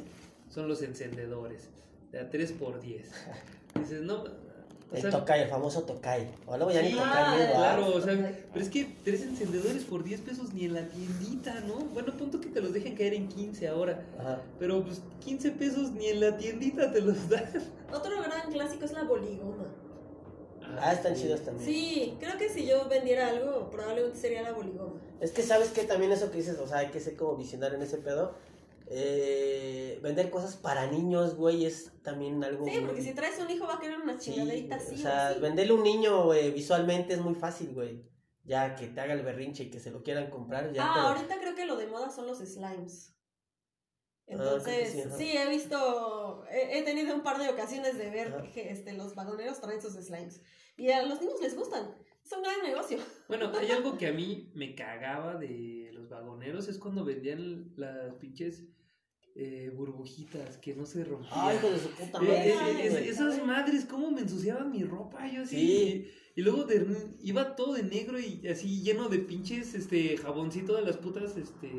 son los encendedores, de a 3x10. Dices, no, El sea, tocay, el famoso tocay. O luego ya ni Sí, tocay, ah, ¿no? claro, o sea, pero es que tres encendedores por 10 pesos ni en la tiendita, ¿no? Bueno, punto que te los dejen caer en 15 ahora, Ajá. pero pues 15 pesos ni en la tiendita te los dan. Otro gran clásico es la boligoma. Ah, están chidos también. Sí, creo que si yo vendiera algo, probablemente sería la boligoma. Es que sabes que también eso que dices, o sea, hay que ser como visionario en ese pedo. Eh, vender cosas para niños, güey, es también algo. Sí, porque muy- si traes un hijo va a querer una Sí, güey, así. O sea, venderle un niño güey, visualmente es muy fácil, güey. Ya que te haga el berrinche y que se lo quieran comprar, ya Ah, ahorita creo que lo de moda son los slimes. Ah, Entonces, sí, he visto, he, he tenido un par de ocasiones de ver que este, los vagoneros traen sus slimes. Y a los niños les gustan. Es un gran negocio. Bueno, hay algo que a mí me cagaba de los vagoneros, es cuando vendían las pinches eh, burbujitas que no se rompían. Ay, hijo de su puta Eh, madre. eh, eh, güey. esas madres, cómo me ensuciaban mi ropa, yo así. Sí. Y, y luego de- iba todo de negro y así lleno de pinches este jaboncito de las putas este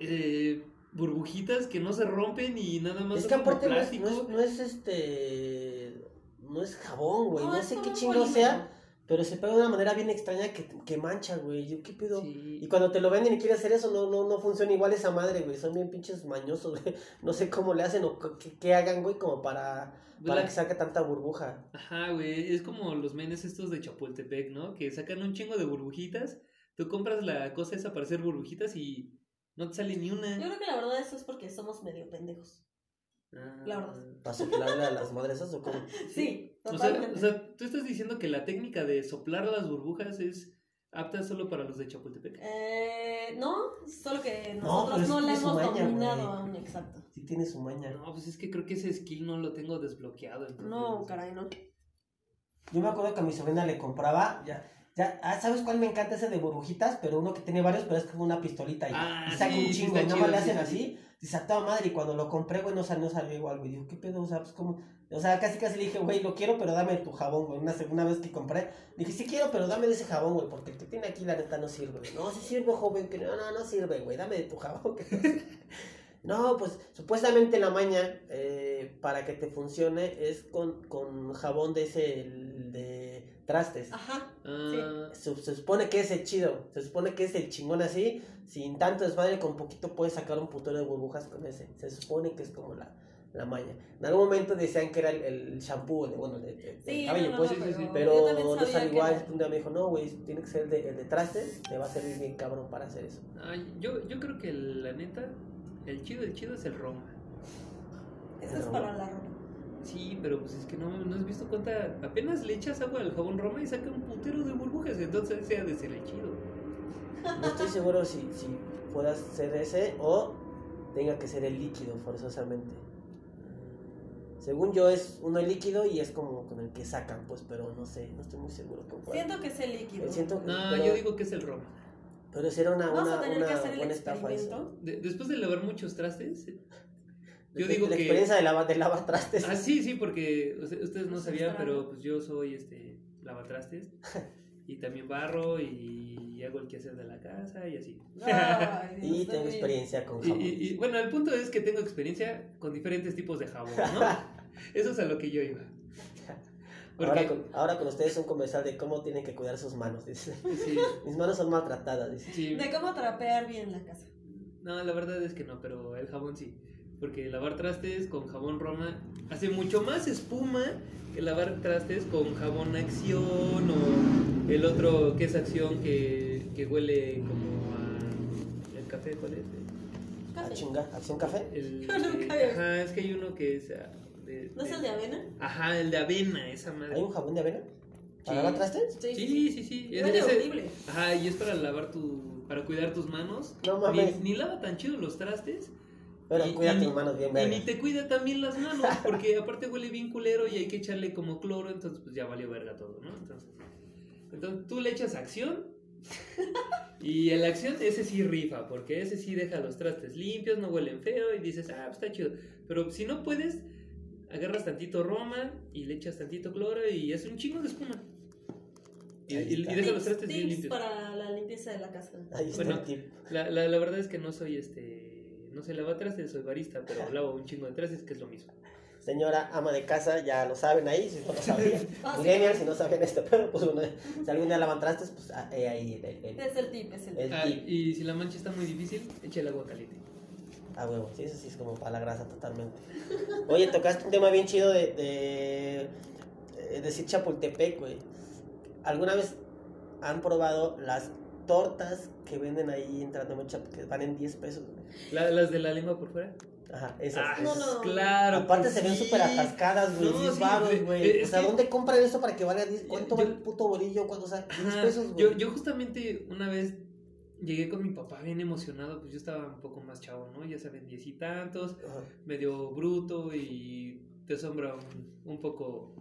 eh, burbujitas que no se rompen y nada más Es que aparte no es, plástico. no es, no es este. No es jabón, güey. No, es sé qué chingo sea, pero se pega de una manera bien extraña que, que mancha, güey. Yo, ¿qué pedo? Sí. Y cuando te lo venden y quieres hacer eso, no, no, no funciona igual esa madre, güey. Son bien pinches mañosos, güey. No sé cómo le hacen o qué, qué hagan, güey, como para, para que saque tanta burbuja. Ajá, güey, es como los menes estos de Chapultepec, ¿no? Que sacan un chingo de burbujitas, tú compras la cosa esa para hacer burbujitas y no te sale ni Yo una. creo que la verdad eso es porque somos medio pendejos. Ah, la verdad. ¿Para soplarle a las madresas o cómo? Sí, O sea, totalmente. o sea, tú estás diciendo que la técnica de soplar las burbujas es apta solo para los de Chapultepec. Eh, no, solo que No, nosotros no, que la hemos maña, dominado aún, exacto. Sí tiene su maña. No, pues es que creo que ese skill no lo tengo desbloqueado. entonces- No, caray, no. Yo me acuerdo que a mi sobrina le compraba, ya, ya, ah, ¿sabes cuál me encanta ese de burbujitas? Pero uno que tiene varios, pero es como una pistolita y, Ah, y saca sí, un chingo, y nada más le hacen sí, así, se a madre, y cuando lo compré, güey, no no salió igual, güey, digo, ¿qué pedo? O sea, pues como, o sea, casi casi dije, güey, lo quiero, pero dame tu jabón, güey, una segunda vez que compré, dije, sí quiero, pero dame de ese jabón, güey, porque el que tiene aquí, la neta, no sirve, no, sí sirve, joven, que no, no, no sirve, güey, dame de tu jabón, que no sirve". No, pues supuestamente la maña eh, para que te funcione es con, con jabón de ese el de trastes. Ajá. Ah, Se, se supone que es el chido, se supone que es el chingón así, sin tanto desmadre, con poquito puedes sacar un putero de burbujas con ese. Se supone que es como la, la maña. En algún momento decían que era el, el shampoo, de, bueno, de, Sí, cabello, no, no, pues, sí, sí, sí. pero yo también no que igual. era. Un día me dijo, no, güey, tiene que ser el de, el de trastes, te va a servir bien cabrón para hacer eso. ay, yo, yo creo que la neta, el chido, el chido es el Roma. Eso es para la ropa. Sí, pero pues es que no, no has visto cuánta. Apenas le echas agua al jabón Roma y saca un putero de burbujas, entonces ese ha de ser el chido. No estoy seguro si, si pueda ser ese o tenga que ser el líquido forzosamente. Según yo es uno líquido y es como con el que sacan, pues, pero no sé, no estoy muy seguro. Siento que es el líquido. Siento que- No, pero, yo digo que es el Roma. pero si era una, Vamos una, a tener una que hacer el buena estafa eso. experimento. De- después de lavar muchos trastes. Yo De- digo la que- experiencia de lava, de lava trastes. Ah, sí, sí, porque usted- ustedes no sabían, pero pues yo soy este lavatrastes. y también barro y hago el quehacer de la casa y así. Y tengo bien. experiencia con jabón. y- y, bueno, el punto es que tengo experiencia con diferentes tipos de jabón, ¿no? Eso es a lo que yo iba. Ahora con, ahora con ustedes un comercial de cómo tienen que cuidar sus manos, dice. sí, Mis manos son maltratadas, dice. sí. De cómo trapear bien la casa. No, la verdad es que no, pero el jabón sí. Porque lavar trastes con jabón Roma hace mucho más espuma que lavar trastes con jabón Acción o el otro que es Acción que, que huele como a... ¿El café cuál es? Ah, Café. chinga, acción café. El, ajá, es que hay uno que es... ah, de- ¿No es el de avena? Ajá, el de avena, esa madre. ¿Hay un jabón de avena? ¿Para Sí. lavar trastes? Sí, Sí, sí, sí. Es- horrible. Ajá, y es para lavar tu. para cuidar tus manos. No mames. Ni, ni lava tan chido los trastes. Pero y- cuida y tus manos bien, Y verga. ni te cuida también las manos, porque aparte huele bien culero y hay que echarle como cloro, entonces pues ya valió verga todo, ¿no? Entonces, entonces tú le echas acción. Y el acción, ese sí rifa, porque ese sí deja los trastes limpios, no huelen feo y dices, ah, pues está chido. Pero si no puedes, agarras tantito Roma y le echas tantito cloro y es un chingo de espuma. Y, y- y deja los Tips, trastes bien limpios. para la limpieza de la casa. Ahí está Bueno. el tip. La, la, la verdad es que no soy este. No sé lavar trastes, soy barista, pero lavo un chingo de trastes, que es lo mismo. Señora ama de casa, ya lo saben ahí, si no lo sabían. Ah. Millennials, si no sabían esto, pero pues bueno, si algún día lavan trastes, pues ah, eh, ahí el, el- Es el tip, es el El tip. Ah, tip. y si la mancha está muy difícil, echa el agua caliente. Ah, huevo, sí, eso sí es como para la grasa totalmente. Oye, tocaste un tema bien chido de, de, de decir Chapultepec, güey. ¿Alguna vez han probado las tortas que venden ahí entrando en Chapultepec, que van en 10 pesos? La- las de la lengua por fuera. Ajá, esas. Ah, No, esas, no. claro. Aparte pues se ven súper atascadas, güey. No, 10 sí, baros, güey. Eh, O sea, que- ¿dónde compran esto para que valga 10? ¿Cuánto Yo- vale el puto bolillo? ¿Cuánto? O sea, 10 Ajá, pesos, güey. yo, yo justamente una vez llegué con mi papá bien emocionado, pues yo estaba un poco más chavo, ¿no? Ya saben, diez y tantos, Ajá. medio bruto y te asombra un, un poco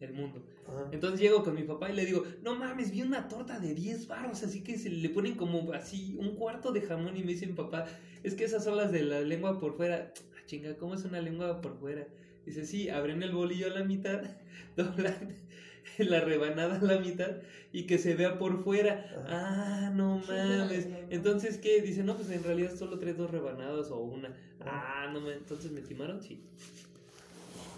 el mundo. Ajá. Entonces llego con mi papá y le digo, no mames, vi una torta de 10 barros, así que se le ponen como así un cuarto de jamón y me dicen, papá, es que esas son las de la lengua por fuera. Ah, chinga, ¿cómo es una lengua por fuera? Dice, sí, abren el bolillo a la mitad, doblan la rebanada a la mitad y que se vea por fuera. Ah, no mames. Entonces, ¿qué? Dice, no, pues en realidad solo traes dos rebanadas o una. Ah, no mames, entonces me timaron, sí.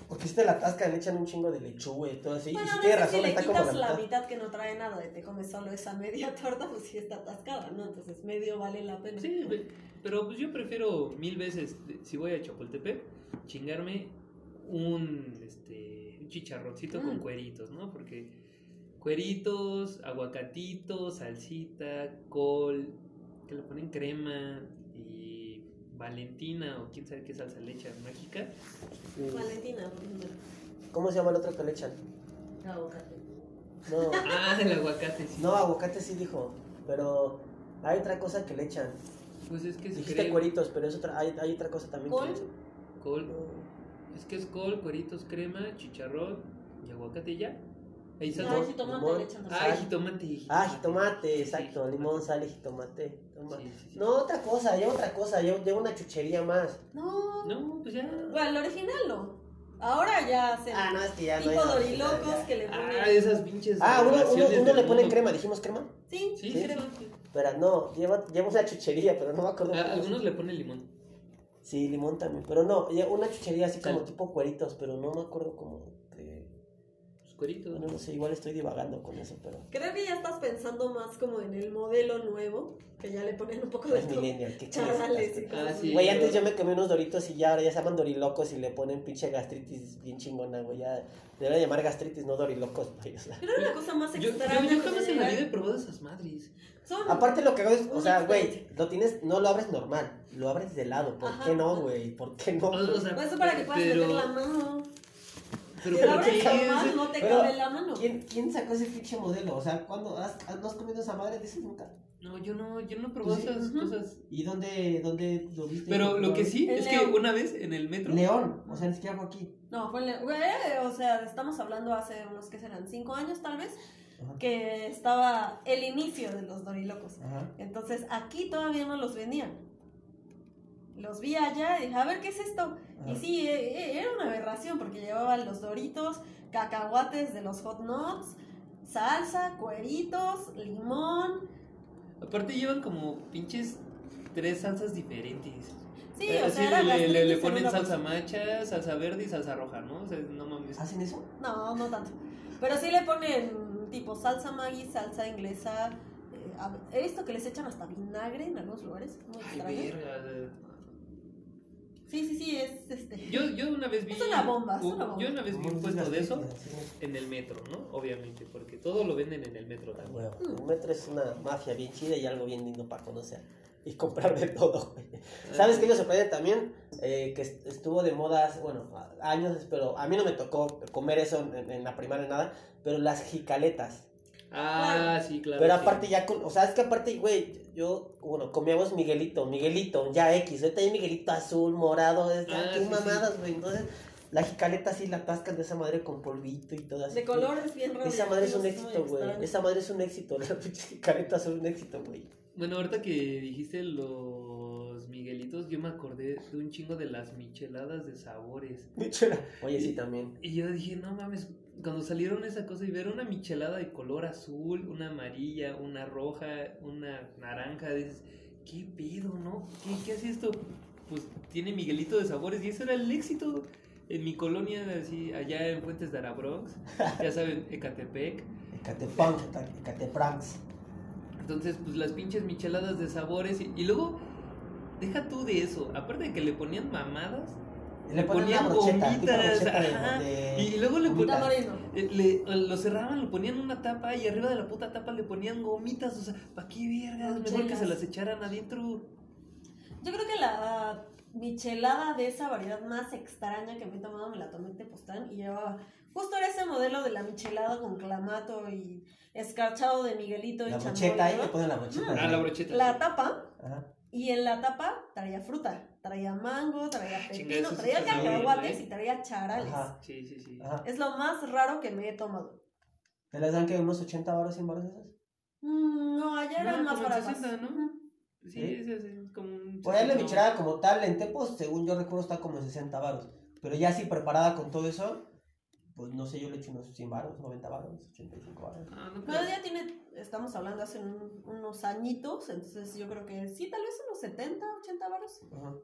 Porque si te la atascan, le echan un chingo de lechuga y todo así. Bueno, y si no tiene sé razón, si le está como quitas la la mitad. mitad que no trae nada y te comes solo esa media torta, pues sí está atascada, ¿no? Entonces medio vale la pena. Sí, pe- pero pues yo prefiero mil veces, de- si voy a Chapultepec, chingarme un, este, un chicharroncito con Mm. cueritos, ¿no? Porque cueritos, aguacatito, salsita, col, que le ponen crema valentina o quién sabe qué salsa le echan, mágica. Valentina, por ejemplo. ¿Cómo se llama el otro que le echan? Aguacate. No, Ah, el aguacate, sí. no, aguacate sí dijo. Pero hay otra cosa que le echan. Pues es que Dijiste crema, cueritos, pero es otra, hay, hay otra cosa también ¿Col? que le echan. col, es que es col, cueritos, crema, chicharrón y aguacate y ya. Ahí está Ah, todo. jitomate limón. le echan. Ah, jitomate. jitomate. Ah, jitomate, Sí, exacto. jitomate. Limón, sal y jitomate. Toma. Sí, sí, sí. No, otra cosa, lleva otra cosa, lleva, lleva una chuchería más. No. No, pues ya. Bueno, el original no. Ahora ya hacen Ah, no, es que ya no tipo dorilocos ya. que le ponen. Ah, esas pinches. Ah, uno, uno, uno le pone mundo. crema, dijimos crema. Sí, Sí, Sí. crema. Pero no, lleva, lleva una chuchería, pero no me acuerdo. Ah, cómo algunos se- le ponen limón. Sí, limón también. Pero no, una chuchería así como tipo cueritos, pero no me acuerdo cómo. Bueno, no sé, igual estoy divagando con eso, pero. Creo que ya estás pensando más como en el modelo nuevo, que ya le ponen un poco de Es millennial, qué charales Ah, sí. Güey, antes yo me comí unos doritos y ya ahora ya se llaman dorilocos y le ponen pinche gastritis bien chingona, güey. Ya debería llamar gastritis, no dorilocos, güey. O sea. Era la cosa más Yo, yo, extraña. yo que jamás me en la vida he probado esas madres. Son Aparte lo que hago es, o Una sea, güey, lo tienes, no lo abres normal, lo abres de lado. ¿Por Ajá, qué no, güey? ¿Por qué no? O, o sea, Pues eso para que puedas pero, meter la mano. Pero, no te Pero, cabe la mano. ¿Quién, ¿Quién sacó ese pinche modelo? O sea, ¿cuándo has, has- no has comido esa madre de esas nunca? No, yo no, yo no sí, esas cosas. ¿Y dónde, dónde lo viste? Pero lo que sí es León. que una vez en el metro. León, o sea, ni siquiera fue aquí. No, fue en güey, o sea, estamos hablando hace unos que serán cinco años tal vez, Ajá. que estaba el inicio de los dorilocos. Ajá. Entonces aquí todavía no los vendían. Los vi allá y dije, a ver, ¿qué es esto? Y Ajá. sí, e- e- era una aberración porque llevaban los doritos, cacahuates de los hot nuts, salsa, cueritos, limón. Aparte llevan como pinches tres salsas diferentes. Sí, Eh, o sí, sea, era le, le- le ponen salsa bolsa. macha, salsa verde y salsa roja, ¿no? O sea, no mames. ¿Hacen eso? No, no tanto. Pero sí le ponen tipo salsa Maggi, salsa inglesa. eh, visto que les echan hasta vinagre en algunos lugares. Muy Ay, verga. Sí, sí, sí, es este. Yo, yo una vez vi. Es una bomba, es un- una bomba. Yo una vez vi un puesto de eso en el metro, ¿no? Obviamente, porque todo lo venden en el metro también. huevo. Un metro es una mafia bien chida y algo bien lindo para conocer. Y comprar de todo. ¿Sabes qué me sorprende también? Eh, que est- estuvo de moda, hace- bueno, años, pero a mí no me tocó comer eso en, en la primaria nada, pero las jicaletas. Ah, sí, claro. Pero sí. aparte ya, con, o sea, es que aparte, güey, yo, bueno, comíamos Miguelito, Miguelito, ya X, ahorita hay Miguelito azul, morado, es, Ah, qué sí, mamadas, güey, entonces, la jicaleta sí la tascan de esa madre con polvito y todo así. De colores bien raros. Esa madre es un éxito, güey, esa madre es un éxito, las jicaletas son un éxito, güey. Bueno, ahorita que dijiste los Miguelitos, yo me acordé de un chingo de las micheladas de sabores. Oye, sí, también. Y yo dije, no mames, cuando salieron esa cosa y ver una michelada de color azul, una amarilla, una roja, una naranja, dices, ¿qué pedo, no? ¿Qué, qué hace esto? Pues tiene Miguelito de sabores y eso era el éxito. En mi colonia, así, allá en Fuentes de Arabrox, ya saben, Ecatepec. Ecatepunk, Ecatepranks. Entonces, pues las pinches micheladas de sabores y, y luego, deja tú de eso, aparte de que le ponían mamadas, Le brocheta, tipo gomitas, de- de y luego le ponían... Eh, le- lo cerraban, lo ponían una tapa y arriba de la puta tapa le ponían gomitas. O sea, ¿para qué vergas? Mejor que se las echaran adentro. Yo creo que la michelada de esa variedad más extraña que me he tomado me la tomé en Tepoztlán y llevaba. Justo era ese modelo de la michelada con clamato y escarchado de Miguelito y La brocheta, ahí ¿no? le ponen la brocheta. Ah, la brocheta. La tapa Ajá. y en la tapa traía fruta. Traía mango, traía pepino, traía cacahuates y traía charales. Ajá. Sí, sí, sí. Ajá. Es lo más raro que me he tomado. ¿Te las dan que unos 80 baros, 100 baros esas? Mm, no, allá No, eran más baratas. 60, ¿no? Sí, ¿Sí? es, es- como un. Por ahí la no. michelada como tal en Tepos, según yo recuerdo, está como en 60 baros. Pero ya así preparada con todo eso, pues no sé, yo le echo unos 100 baros, 90 baros, 85 baros. Ah, no, Pero ya tiene, estamos hablando hace un- unos añitos, entonces yo creo que sí, tal vez unos 70, 80 varos. Ajá.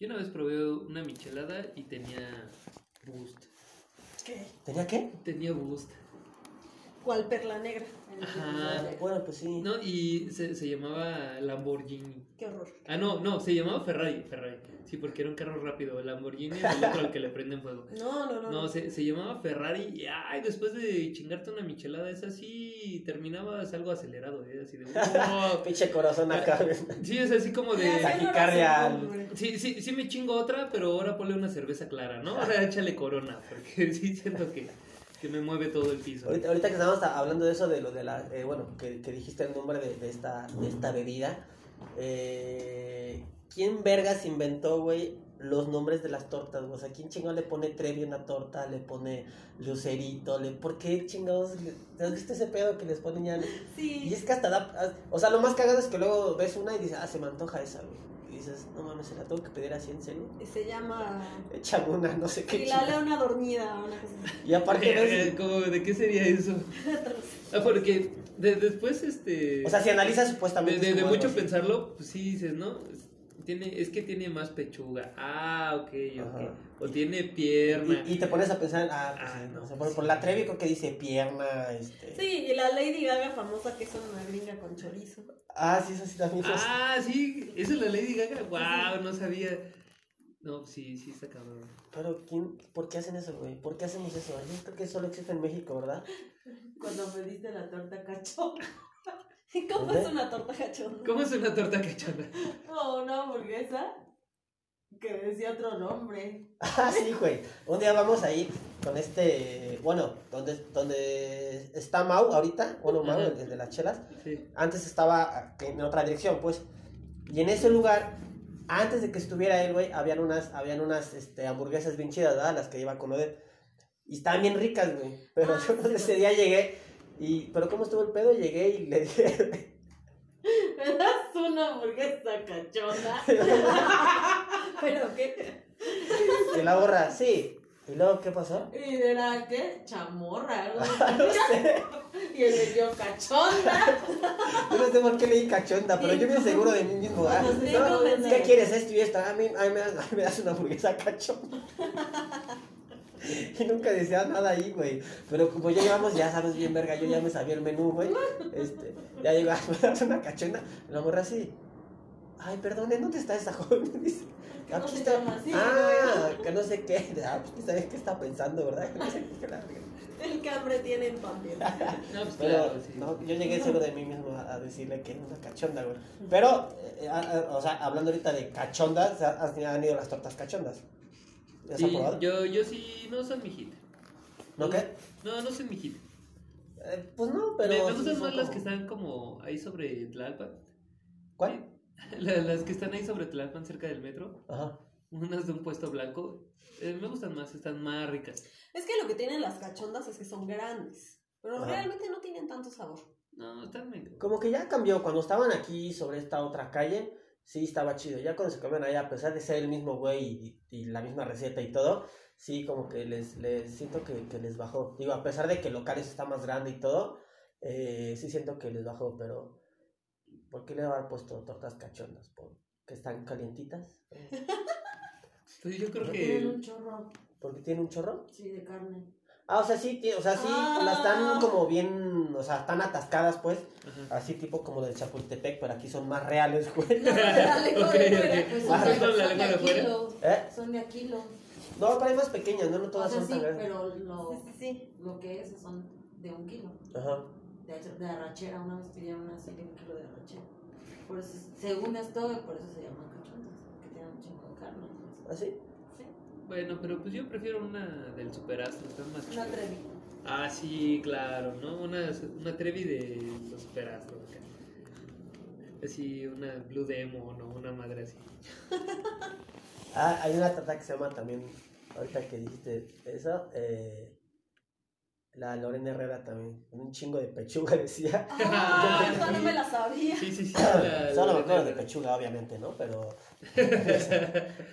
Yo una vez probé una michelada y tenía boost. ¿Qué? ¿Tenía qué? Tenía boost. ¿Cuál perla negra? Ajá. Bueno, pues sí. No, y se, se llamaba Lamborghini. Qué horror. Ah, no, no, se llamaba Ferrari. Ferrari. Sí, porque era un carro rápido. El Lamborghini es el otro al que le prenden fuego. No, no, no. No, se, se llamaba Ferrari y ay, después de chingarte una michelada esa sí terminabas algo acelerado, ¿eh? Así de wow. Pinche corazón acá. güey. Sí, es así como de taquicardia güey. Sí, sí, sí me chingo otra, pero ahora ponle una cerveza clara, ¿no? Ahora échale corona, porque sí siento que, que me mueve todo el piso. Ahorita, ahorita que estábamos hablando de eso, de lo de la. eh, bueno, que, que dijiste el nombre de, de esta, de esta bebida. Eh, ¿Quién vergas inventó, güey, los nombres de las tortas? güey? O sea, ¿quién chingado le pone Trevi a una torta? Le pone Lucerito, le... ¿por qué chingados? le- ¿Has visto ese pedo que les ponen ya? Y Sí. es que hasta da. O sea, lo más cagado es que luego ves una y dices, ah, se me antoja esa, güey. Dices, no mames, ¿se la tengo que pedir así en serio? Se llama. Échame una, no sé qué. Y la chingada. leona dormida, una cosa. Y aparte Eh, como, ¿De qué sería eso? Ah, porque de- después, este... O sea, si analizas de, supuestamente. de- de como mucho así. pensarlo, pues sí dices, ¿no? Tiene, es que tiene más pechuga. Ah, ok, ok. Ajá. O tiene pierna. Y, y te pones a pensar, ah, pues Ah, sí, no, o sea, por, sí. por la Trevi creo que dice pierna, este. Sí, y la Lady Gaga famosa que es una gringa con chorizo. Ah, sí, eso sí también. sí. Ah, sí, esa es la Lady Gaga. Wow, no sabía. No, sí, sí está cabrón. Pero, ¿quién, ¿por qué hacen eso, güey? ¿Por qué hacemos eso? Yo creo que solo existe en México, ¿verdad? Cuando me diste la torta cachonda. ¿Y cómo ¿Dónde? es una torta cachonda? ¿Cómo es una torta cachona? No, una hamburguesa que decía otro nombre. Ah, sí, güey. Un día vamos a ir con este. Bueno, donde, donde está Mau ahorita. Bueno, Mau, el, el de las chelas. Sí. Antes estaba en otra dirección, pues. Y en ese lugar, antes de que estuviera él, güey, habían unas, habían unas este, hamburguesas bien chidas, ¿verdad? Las que iba con Odette. Y estaban bien ricas, güey. Pero Ah, yo sí, ese día llegué. Y, pero ¿cómo estuvo el pedo? Llegué y le dije. ¿Me das una hamburguesa cachonda? ¿Pero qué? Y la borra, sí. ¿Y luego qué pasó? Y era, ¿qué? Chamorra, así. No sé. Y él le dio cachonda. Yo no sé por qué le di cachonda, pero yo bien seguro de mí mismo. ah, Sí, no, ¿Qué quieres? Esto y esto. A mí, a mí me, das, a mí me das una hamburguesa cachonda. Y nunca decía nada ahí, güey. Pero como ya llevamos, ya sabes bien, verga, yo ya me sabía el menú, güey. Este, ya me das una cachonda. La morra así. ay, perdón, ¿en dónde está esa joven? Dice, "Ah, no pues se está- llama así, ah, que no sé qué. Ah, pues ¿sabes qué está pensando, verdad? Que no sé qué, la. El cambre tiene papel. No, pues Pero claro, sí. no, yo llegué seguro de mí mismo a, a decirle que era una cachonda, güey. Pero, eh, a- a- o sea, hablando ahorita de cachondas, ha- has- han ido las tortas cachondas. ¿Las has Sí, probado? yo, yo sí, no son mi hit. ¿No qué? No, no son mi hit. Eh, pues no, pero. me, me gustan más las como- que están como ahí sobre Tlalpan. ¿Cuál? La- Las que están ahí sobre Tlalpan cerca del metro. Ajá. Unas de un puesto blanco. eh, me gustan más, están más ricas. Es que lo que tienen las cachondas es que son grandes. Pero Ajá. realmente no tienen tanto sabor. No, están medio. Como que ya cambió. Cuando estaban aquí sobre esta otra calle, sí estaba chido. Ya cuando se cambian allá, a pesar de ser el mismo güey y, y la misma receta y todo, sí, como que les, les siento que, que les bajó. Digo, a pesar de que el local está más grande y todo, eh, sí siento que les bajó, pero ¿por qué le haber puesto tortas cachondas? ¿Por que están calientitas? Pues yo creo Tienen que. un chorro, ¿Porque tiene un chorro? sí, de carne. Ah, o sea, sí, o sea, sí, Ah. las están como bien, o sea, están atascadas, pues, así tipo como del Chapultepec, pero aquí son más reales, güey. No, la lengua Ok, de fuera, ok. pues, Ah, son, de-. ¿Eh? Son de a kilo. No, pero hay más pequeñas, no, no O todas sea, son sí, tan grandes. pero lo, Sí, sí, sí. lo que es son de un kilo. Ajá. De, de arrachera, una vez pidieron así de un kilo de arrachera. Por eso, según esto, por eso se llaman cachondas, que tienen un chingo de carne. ¿Así? Sí, Bueno, pero pues yo prefiero una del superastro, están más una trevi. Ah, sí, claro, ¿no? Una, una Trevi de los superastros acá. Así, una Blue Demon o una madre así. Ah, hay una tata que se llama también, ahorita que dijiste eso, eh, la Lorena Herrera también, con un chingo de pechuga decía. Ah, esa no me la sabía. Sí, sí, sí. la- Solo me acuerdo de pechuga, obviamente, ¿no? Pero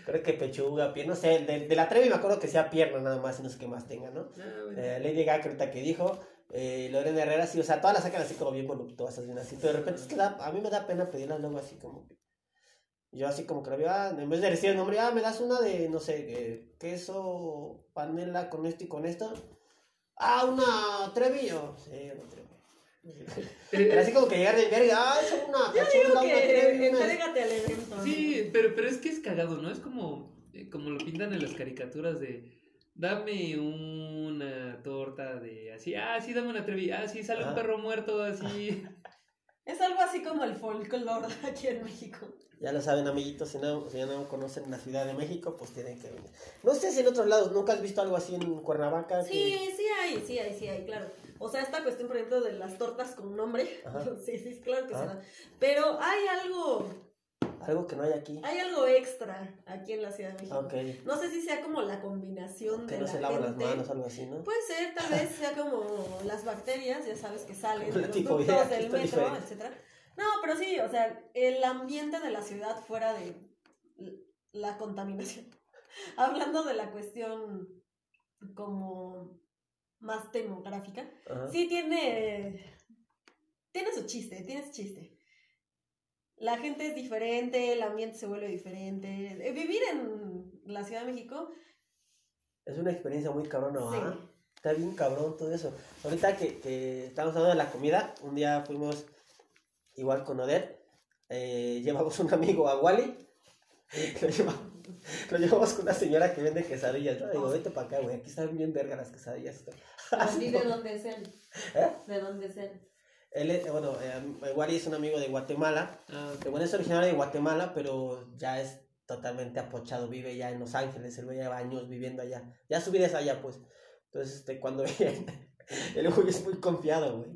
creo que pechuga, pie, no sé, de, de la Trevi me acuerdo que sea pierna nada más y no sé qué más tenga, ¿no? Ah, bueno. Eh, Lady Gaga ahorita que dijo, eh, Lorena Herrera, sí, o sea, todas las sacan así como bien voluptuosas, bien así, pero de repente es que da- a mí me da pena pedirlas luego así como que, yo así como que la veo, ah, en vez de decir el nombre, ah, me das una de, no sé, eh, queso, panela con esto y con esto, ah, una trevillo, sí, una trevi. Pero así como que llegar de verga, ah, es una Yo cachonda, digo una que entrégate al evento. Sí, pero, pero es que es cagado, ¿no? Es como, eh, como lo pintan en las caricaturas de dame una torta de así, ah, sí, dame una trevi, ah, sí, sale un perro muerto así. Es algo así como el folclore aquí en México. Ya lo saben, amiguitos, si no, si ya no conocen la Ciudad de México, pues tienen que venir. No sé si en otros lados, ¿nunca has visto algo así en Cuernavaca? que- Sí, sí hay, sí hay, sí hay, claro. O sea, esta cuestión, por ejemplo, de las tortas con nombre. Ajá. Sí, sí, claro que se Ajá. da. Pero hay algo, Algo que no hay aquí. hay algo extra aquí en la Ciudad de México. No sé si sea como la combinación Que de no la se lavan las manos, algo así, ¿no? Puede ser, tal vez sea como las bacterias, ya sabes que salen de los ductos que del metro, diferente. etcétera. No, pero sí, o sea, el ambiente de la ciudad fuera de la contaminación. Hablando de la cuestión como más demográfica, Ajá. sí tiene tiene su chiste, tiene su chiste. La gente es diferente, el ambiente se vuelve diferente. Eh, Vivir en la Ciudad de México, Es una experiencia muy cabrona, sí. ¿ah? Está bien cabrón todo eso. Ahorita que, que estamos hablando de la comida, un día fuimos igual con Odette, eh, llevamos un amigo a Wally, lo, lleva- lo llevamos con una señora que vende quesadillas, ¿no? Digo, vete para acá, güey, aquí están bien verga las quesadillas. ¿Y de dónde es él? ¿Eh? ¿De dónde es él? Él, es- bueno, eh, Wally es un amigo de Guatemala, Ah, que bueno, es originario de Guatemala, pero ya es totalmente apochado, vive ya en Los Ángeles, él lleva años viviendo allá, ya su vida es allá, pues. Entonces, este, cuando viene, el güey es muy confiado, güey.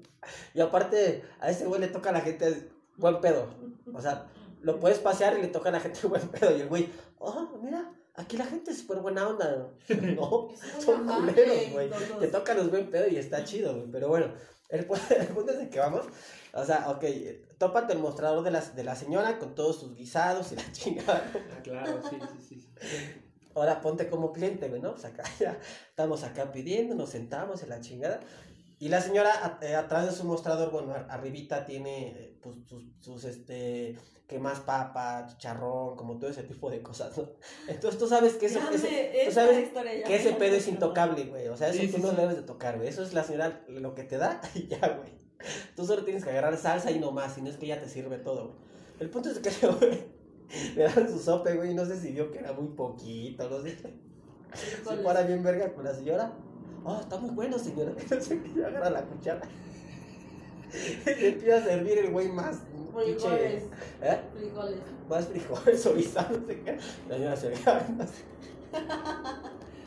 Y aparte, a ese güey le toca a la gente buen pedo. O sea, lo puedes pasear y le toca a la gente buen pedo. Y el güey, oh, mira, aquí la gente es súper buena onda. No, son culeros, güey. Te tocan los buen pedo y está chido, güey. Pero bueno, el, pu- el punto es de que vamos. O sea, ok, tópate el mostrador de la, de la señora con todos sus guisados y la chingada. ah, claro, sí, sí, sí. sí. Ahora ponte como cliente, ¿no? Pues acá ya estamos acá pidiendo, nos sentamos en la chingada. Y la señora a- eh, atrás de su mostrador, bueno, ar- arribita tiene eh, pues sus, sus, este, que más papa, chicharrón, como todo ese tipo de cosas, ¿no? Entonces tú sabes que eso, Ya ese, tú esta sabes historia ya que ese pedo es intocable, güey. O sea, eso Sí, tú sí, no sí. debes de tocar, güey. Eso es la señora lo que te da y ya, güey. Tú solo tienes que agarrar salsa y no más, y no es que ella te sirve todo, güey. El punto es que ese güey Le dan su sope, güey, y no sé si vio que era muy poquito, no sé. Se para bien verga con la señora. Ah, está muy bueno, señora. No sé qué, agarra la cuchara. Y le empieza a servir el güey más. Frijoles. ¿Eh? Frijoles. Más frijoles o qué. La señora se.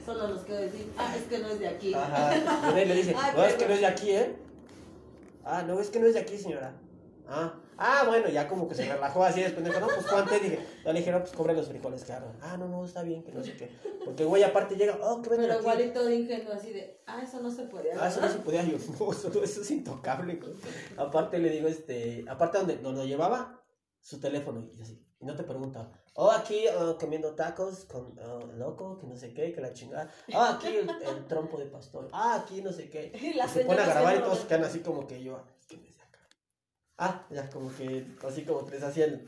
Solo los quiero decir. Ah, es que no es de aquí. Ajá. Y le dice, no, es que no es de aquí, ¿eh? Ah, no, es que no es de aquí, señora. Ah, ah, bueno, ya como que se relajó así después. Dijo, no, pues cuánto? Dije, le dije, no, pues cobre los frijoles, claro. Ah, no, no, está bien, que no sé qué. Porque güey aparte llega, oh, que venden Pero aquí. igualito de ingenuo, así de, ah, eso no se puede. Ah, eso no se podía, yo, no, eso, es intocable, güey. Aparte le digo, este, aparte donde, donde lo llevaba, su teléfono, y así, y no te pregunta, oh, aquí ah, comiendo tacos con ah, loco, que no sé qué, que la chingada, ah, aquí el, el trompo de pastor, ah, aquí no sé qué, Y la y se pone a grabar y todos quedan así como que yo, "Ah, es que no es de acá. Ah, ya como que, así como que les hacían,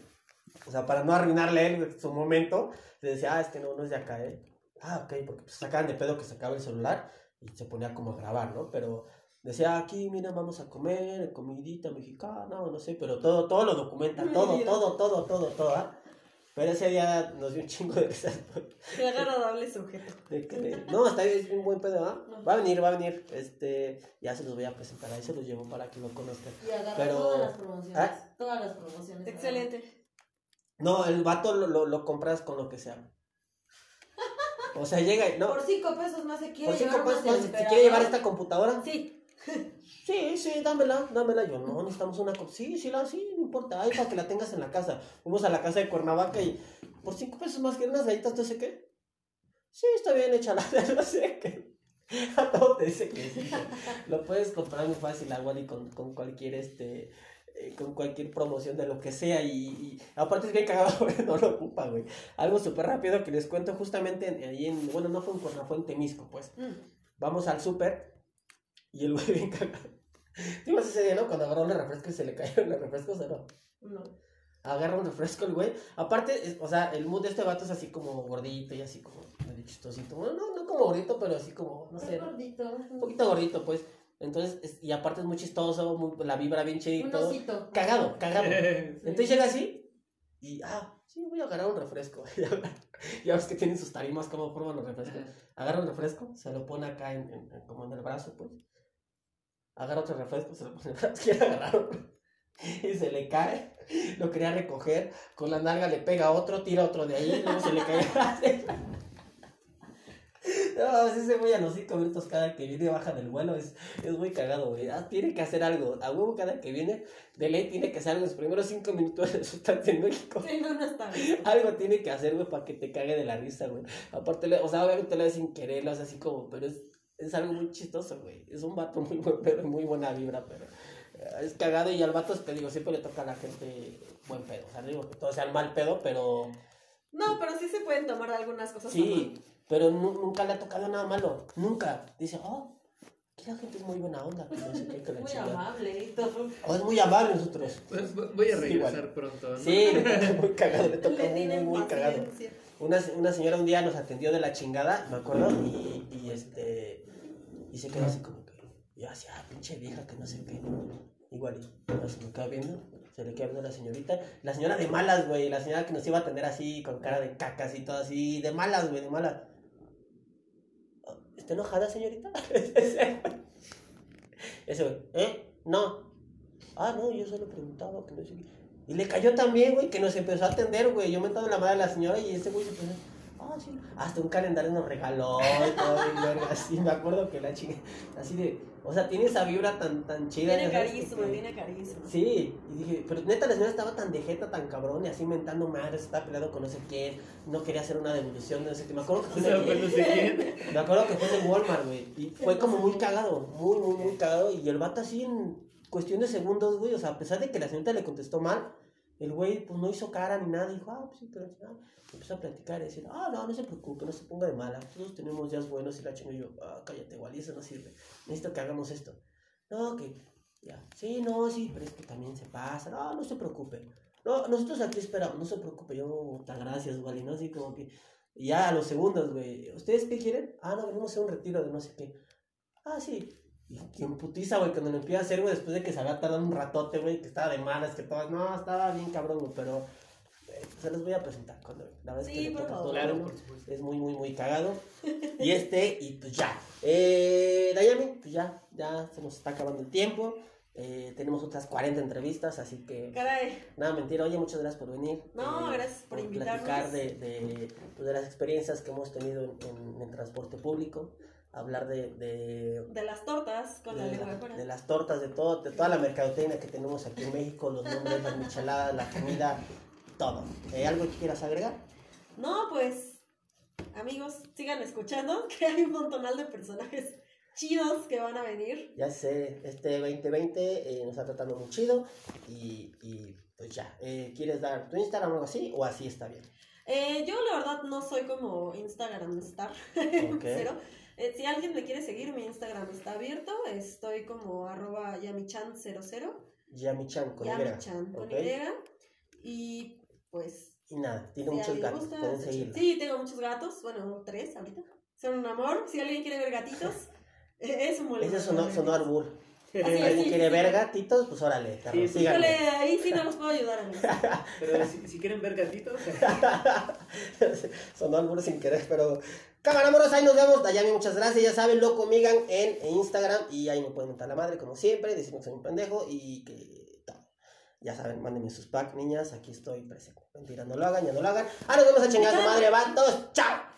o sea, para no arruinarle él su momento, le decía, ah, es que no, no es de acá, ¿eh? Ah, ok, porque pues, sacaban de pedo que sacaba el celular y se ponía como a grabar, ¿no? Pero decía, aquí, mira, vamos a comer, comidita mexicana, o no sé, pero todo, todo lo documenta, todo, todo, todo, todo, todo, ¿ah? Pero ese día nos dio un chingo de risas. Qué agradable sujeto. No, está bien, es un buen pedo, ¿ah? Va a venir, va a venir. Este, ya se los voy a presentar, ahí se los llevo para que lo conozcan. Y agarra Pero- todas las promociones. ¿Ah? Todas las promociones. Excelente. No, el vato lo, lo, lo compras con lo que sea. O sea, llega y, no, Por cinco pesos más se quiere por cinco llevar pesos más si quiere llevar esta computadora, Sí. Sí, sí, dámela, dámela. Yo, no, necesitamos una cosa. Sí, sí, la, sí, no importa. Ahí para que la tengas en la casa. Fuimos a la casa de Cuernavaca y por cinco pesos más que unas galletas, no sé qué. Sí, está bien, échala, no sé qué. A todo te dice que sí. Lo puedes comprar muy fácil, igual y con, con cualquier, este, eh, con cualquier promoción de lo que sea. Y, y aparte es bien cagado, porque no lo ocupa, güey. Algo súper rápido que les cuento justamente en- ahí en, bueno, no fue en Cuernavaca, fue en Temisco, pues Mm. vamos al súper y el güey bien cagado. ¿Te ibas ese día, no? Cuando agarró un refresco y se le cayeron los refrescos, ¿o no? No. Agarra un refresco el güey. Aparte, es- o sea, el mood de este vato es así como gordito y así como medio chistosito. Bueno, no, no como gordito, pero así como, no sé, Un gordito. un poquito gordito, pues. Entonces, es- y aparte es muy chistoso, muy, la vibra bien chida y Un todo. osito. Cagado, cagado. Sí. Entonces llega así y, ah, sí, voy a agarrar un refresco. ya ves que tienen sus tarimas como forman los refrescos. Agarra un refresco, se lo pone acá en, en- en- como en el brazo, pues. Agarra otro refresco, se lo pone quiere agarrar. Y se le cae, lo quería recoger, con la nalga le pega otro, tira otro de ahí, luego se le cae. No, sí se voy a los cinco minutos cada que viene baja del vuelo, es, es muy cagado, güey. Ah, tiene que hacer algo, a huevo cada que viene, de ley tiene que hacer algo los primeros cinco minutos de su estancia en México. Sí, no, no está bien. Algo tiene que hacer, güey, para que te cague de la risa, güey. Aparte, o sea, obviamente lo hace sin querer, lo hace así como, pero es, es algo muy chistoso, güey. Es un vato muy buen pedo, muy buena vibra, pero eh, es cagado y al vato, te digo, siempre le toca a la gente buen pedo. O sea, no digo que todos sean mal pedo, pero No, pero sí se pueden tomar algunas cosas. sí, pero nu- nunca le ha tocado nada malo. Nunca. Dice, oh, aquí la gente es muy buena onda, que no sé qué, que la Muy amable y todo. Oh, es muy amable nosotros. Pues, Voy a Sí, regresar pronto. ¿no? Sí, muy cagado, le toca Le muy, muy, muy cagado. Una, una señora un día nos atendió de la chingada, me acuerdo, y, y este. Y se quedó así como que. Y yo así, ah, pinche vieja, que no sé qué. Igual, se me queda viendo, se le queda viendo a la señorita. La señora de malas, güey, la señora que nos iba a atender así, con cara de cacas y todo así, de malas, güey, de malas. ¿Está enojada, señorita? Ese güey. ¿eh? No. Ah, no, yo solo preguntaba que no sé qué. Y le cayó también, güey, que nos empezó a atender, güey. Yo mentado en la madre de la señora y ese güey se empezó. Ah, sí. Hasta un calendario nos regaló y todo, y así. Me acuerdo que la chica. Así de. O sea, tiene esa vibra tan, tan chida. Tiene carisma, que- tiene carisma. Sí, y dije, pero neta la señora estaba tan de jeta, tan cabrón, y así mentando madres, estaba peleado con no sé quién, no quería hacer una devolución, no sé qué. Me acuerdo que fue pues sé quién. me acuerdo que fue en Walmart, güey. Y fue como muy cagado, muy, muy, muy cagado. Y el vato así en cuestión de segundos, güey. O sea, a pesar de que la señorita le contestó mal, el güey pues no hizo cara ni nada. Dijo, ah, pues sí, pero ah. Empezó a platicar y decir, ah, no, no se preocupe, no se ponga de mala. Todos tenemos días buenos y la chingo yo, ah, cállate, igual, y eso no sirve. Necesito que hagamos esto. No, que, ya, sí, no, sí, pero es que también se pasa. No, no se preocupe. No, nosotros aquí esperamos, no se preocupe. Yo, muchas gracias, Wally, ¿no? Así como que, ya a los segundos, güey, ¿ustedes qué quieren? Ah, no, venimos a un retiro de no sé qué. Ah, sí. Y quien putiza, güey, cuando lo empieza a hacer, güey, después de que se había tardado un ratote, güey, que estaba de malas, que todo, no, estaba bien cabrón, güey, pero Se los voy a presentar cuando La verdad es Sí, que le por toca favor. Claro, uno. por. Es muy, muy, muy cagado. Y este, y pues ya. Eh, Dayami, pues ya, ya se nos está acabando el tiempo. Eh, tenemos otras 40 entrevistas, así que Caray. nada, mentira. Oye, muchas gracias por venir. No, eh, gracias por invitarnos. platicar de, de, pues, de las experiencias que hemos tenido en, en- en transporte público. Hablar de, de, De las tortas con la de, la- fuera. de las tortas, de todo, de toda la mercadotecnia que tenemos aquí en México, los nombres, las micheladas, la comida, todo. Eh, ¿Algo que quieras agregar? No, pues, amigos, sigan escuchando, que hay un montonal de personajes chidos que van a venir. Ya sé, este 2020 eh, nos está tratando muy chido y, y, pues ya. Eh, ¿Quieres dar tu Instagram o algo así? ¿O así está bien? Eh, yo la verdad no soy como Instagram star, Ok. cero. Eh, si alguien me quiere seguir, mi Instagram está abierto. Estoy como arroba yamichan00, Yami-chan con Y. yamichan con ok. Y. Pues Y nada, tiene Si muchos gatos, gusta, pueden se- seguirlo. Sí, tengo muchos gatos. Bueno, tres ahorita. Son un amor. Si alguien quiere ver gatitos, eh, es un buen Ese sonó, sonó albur. Si alguien sí, quiere sí, ver sí. gatitos, pues órale, Sí. Híjole, ahí sí no los puedo ayudar, amigos. Pero si, si quieren ver gatitos, Sonó albur sin querer, pero... Cámara amorosa, ahí nos vemos. Dayami, muchas gracias. Ya saben, loco migan en, Instagram. Y ahí me pueden montar la madre, como siempre. Decirme que soy un pendejo y que tal. Ya saben, mándenme sus packs, niñas. Aquí estoy presente. Mentira, no lo hagan, ya no lo hagan. Ahora nos vemos a chingar a su madre, vatos. ¡Chao!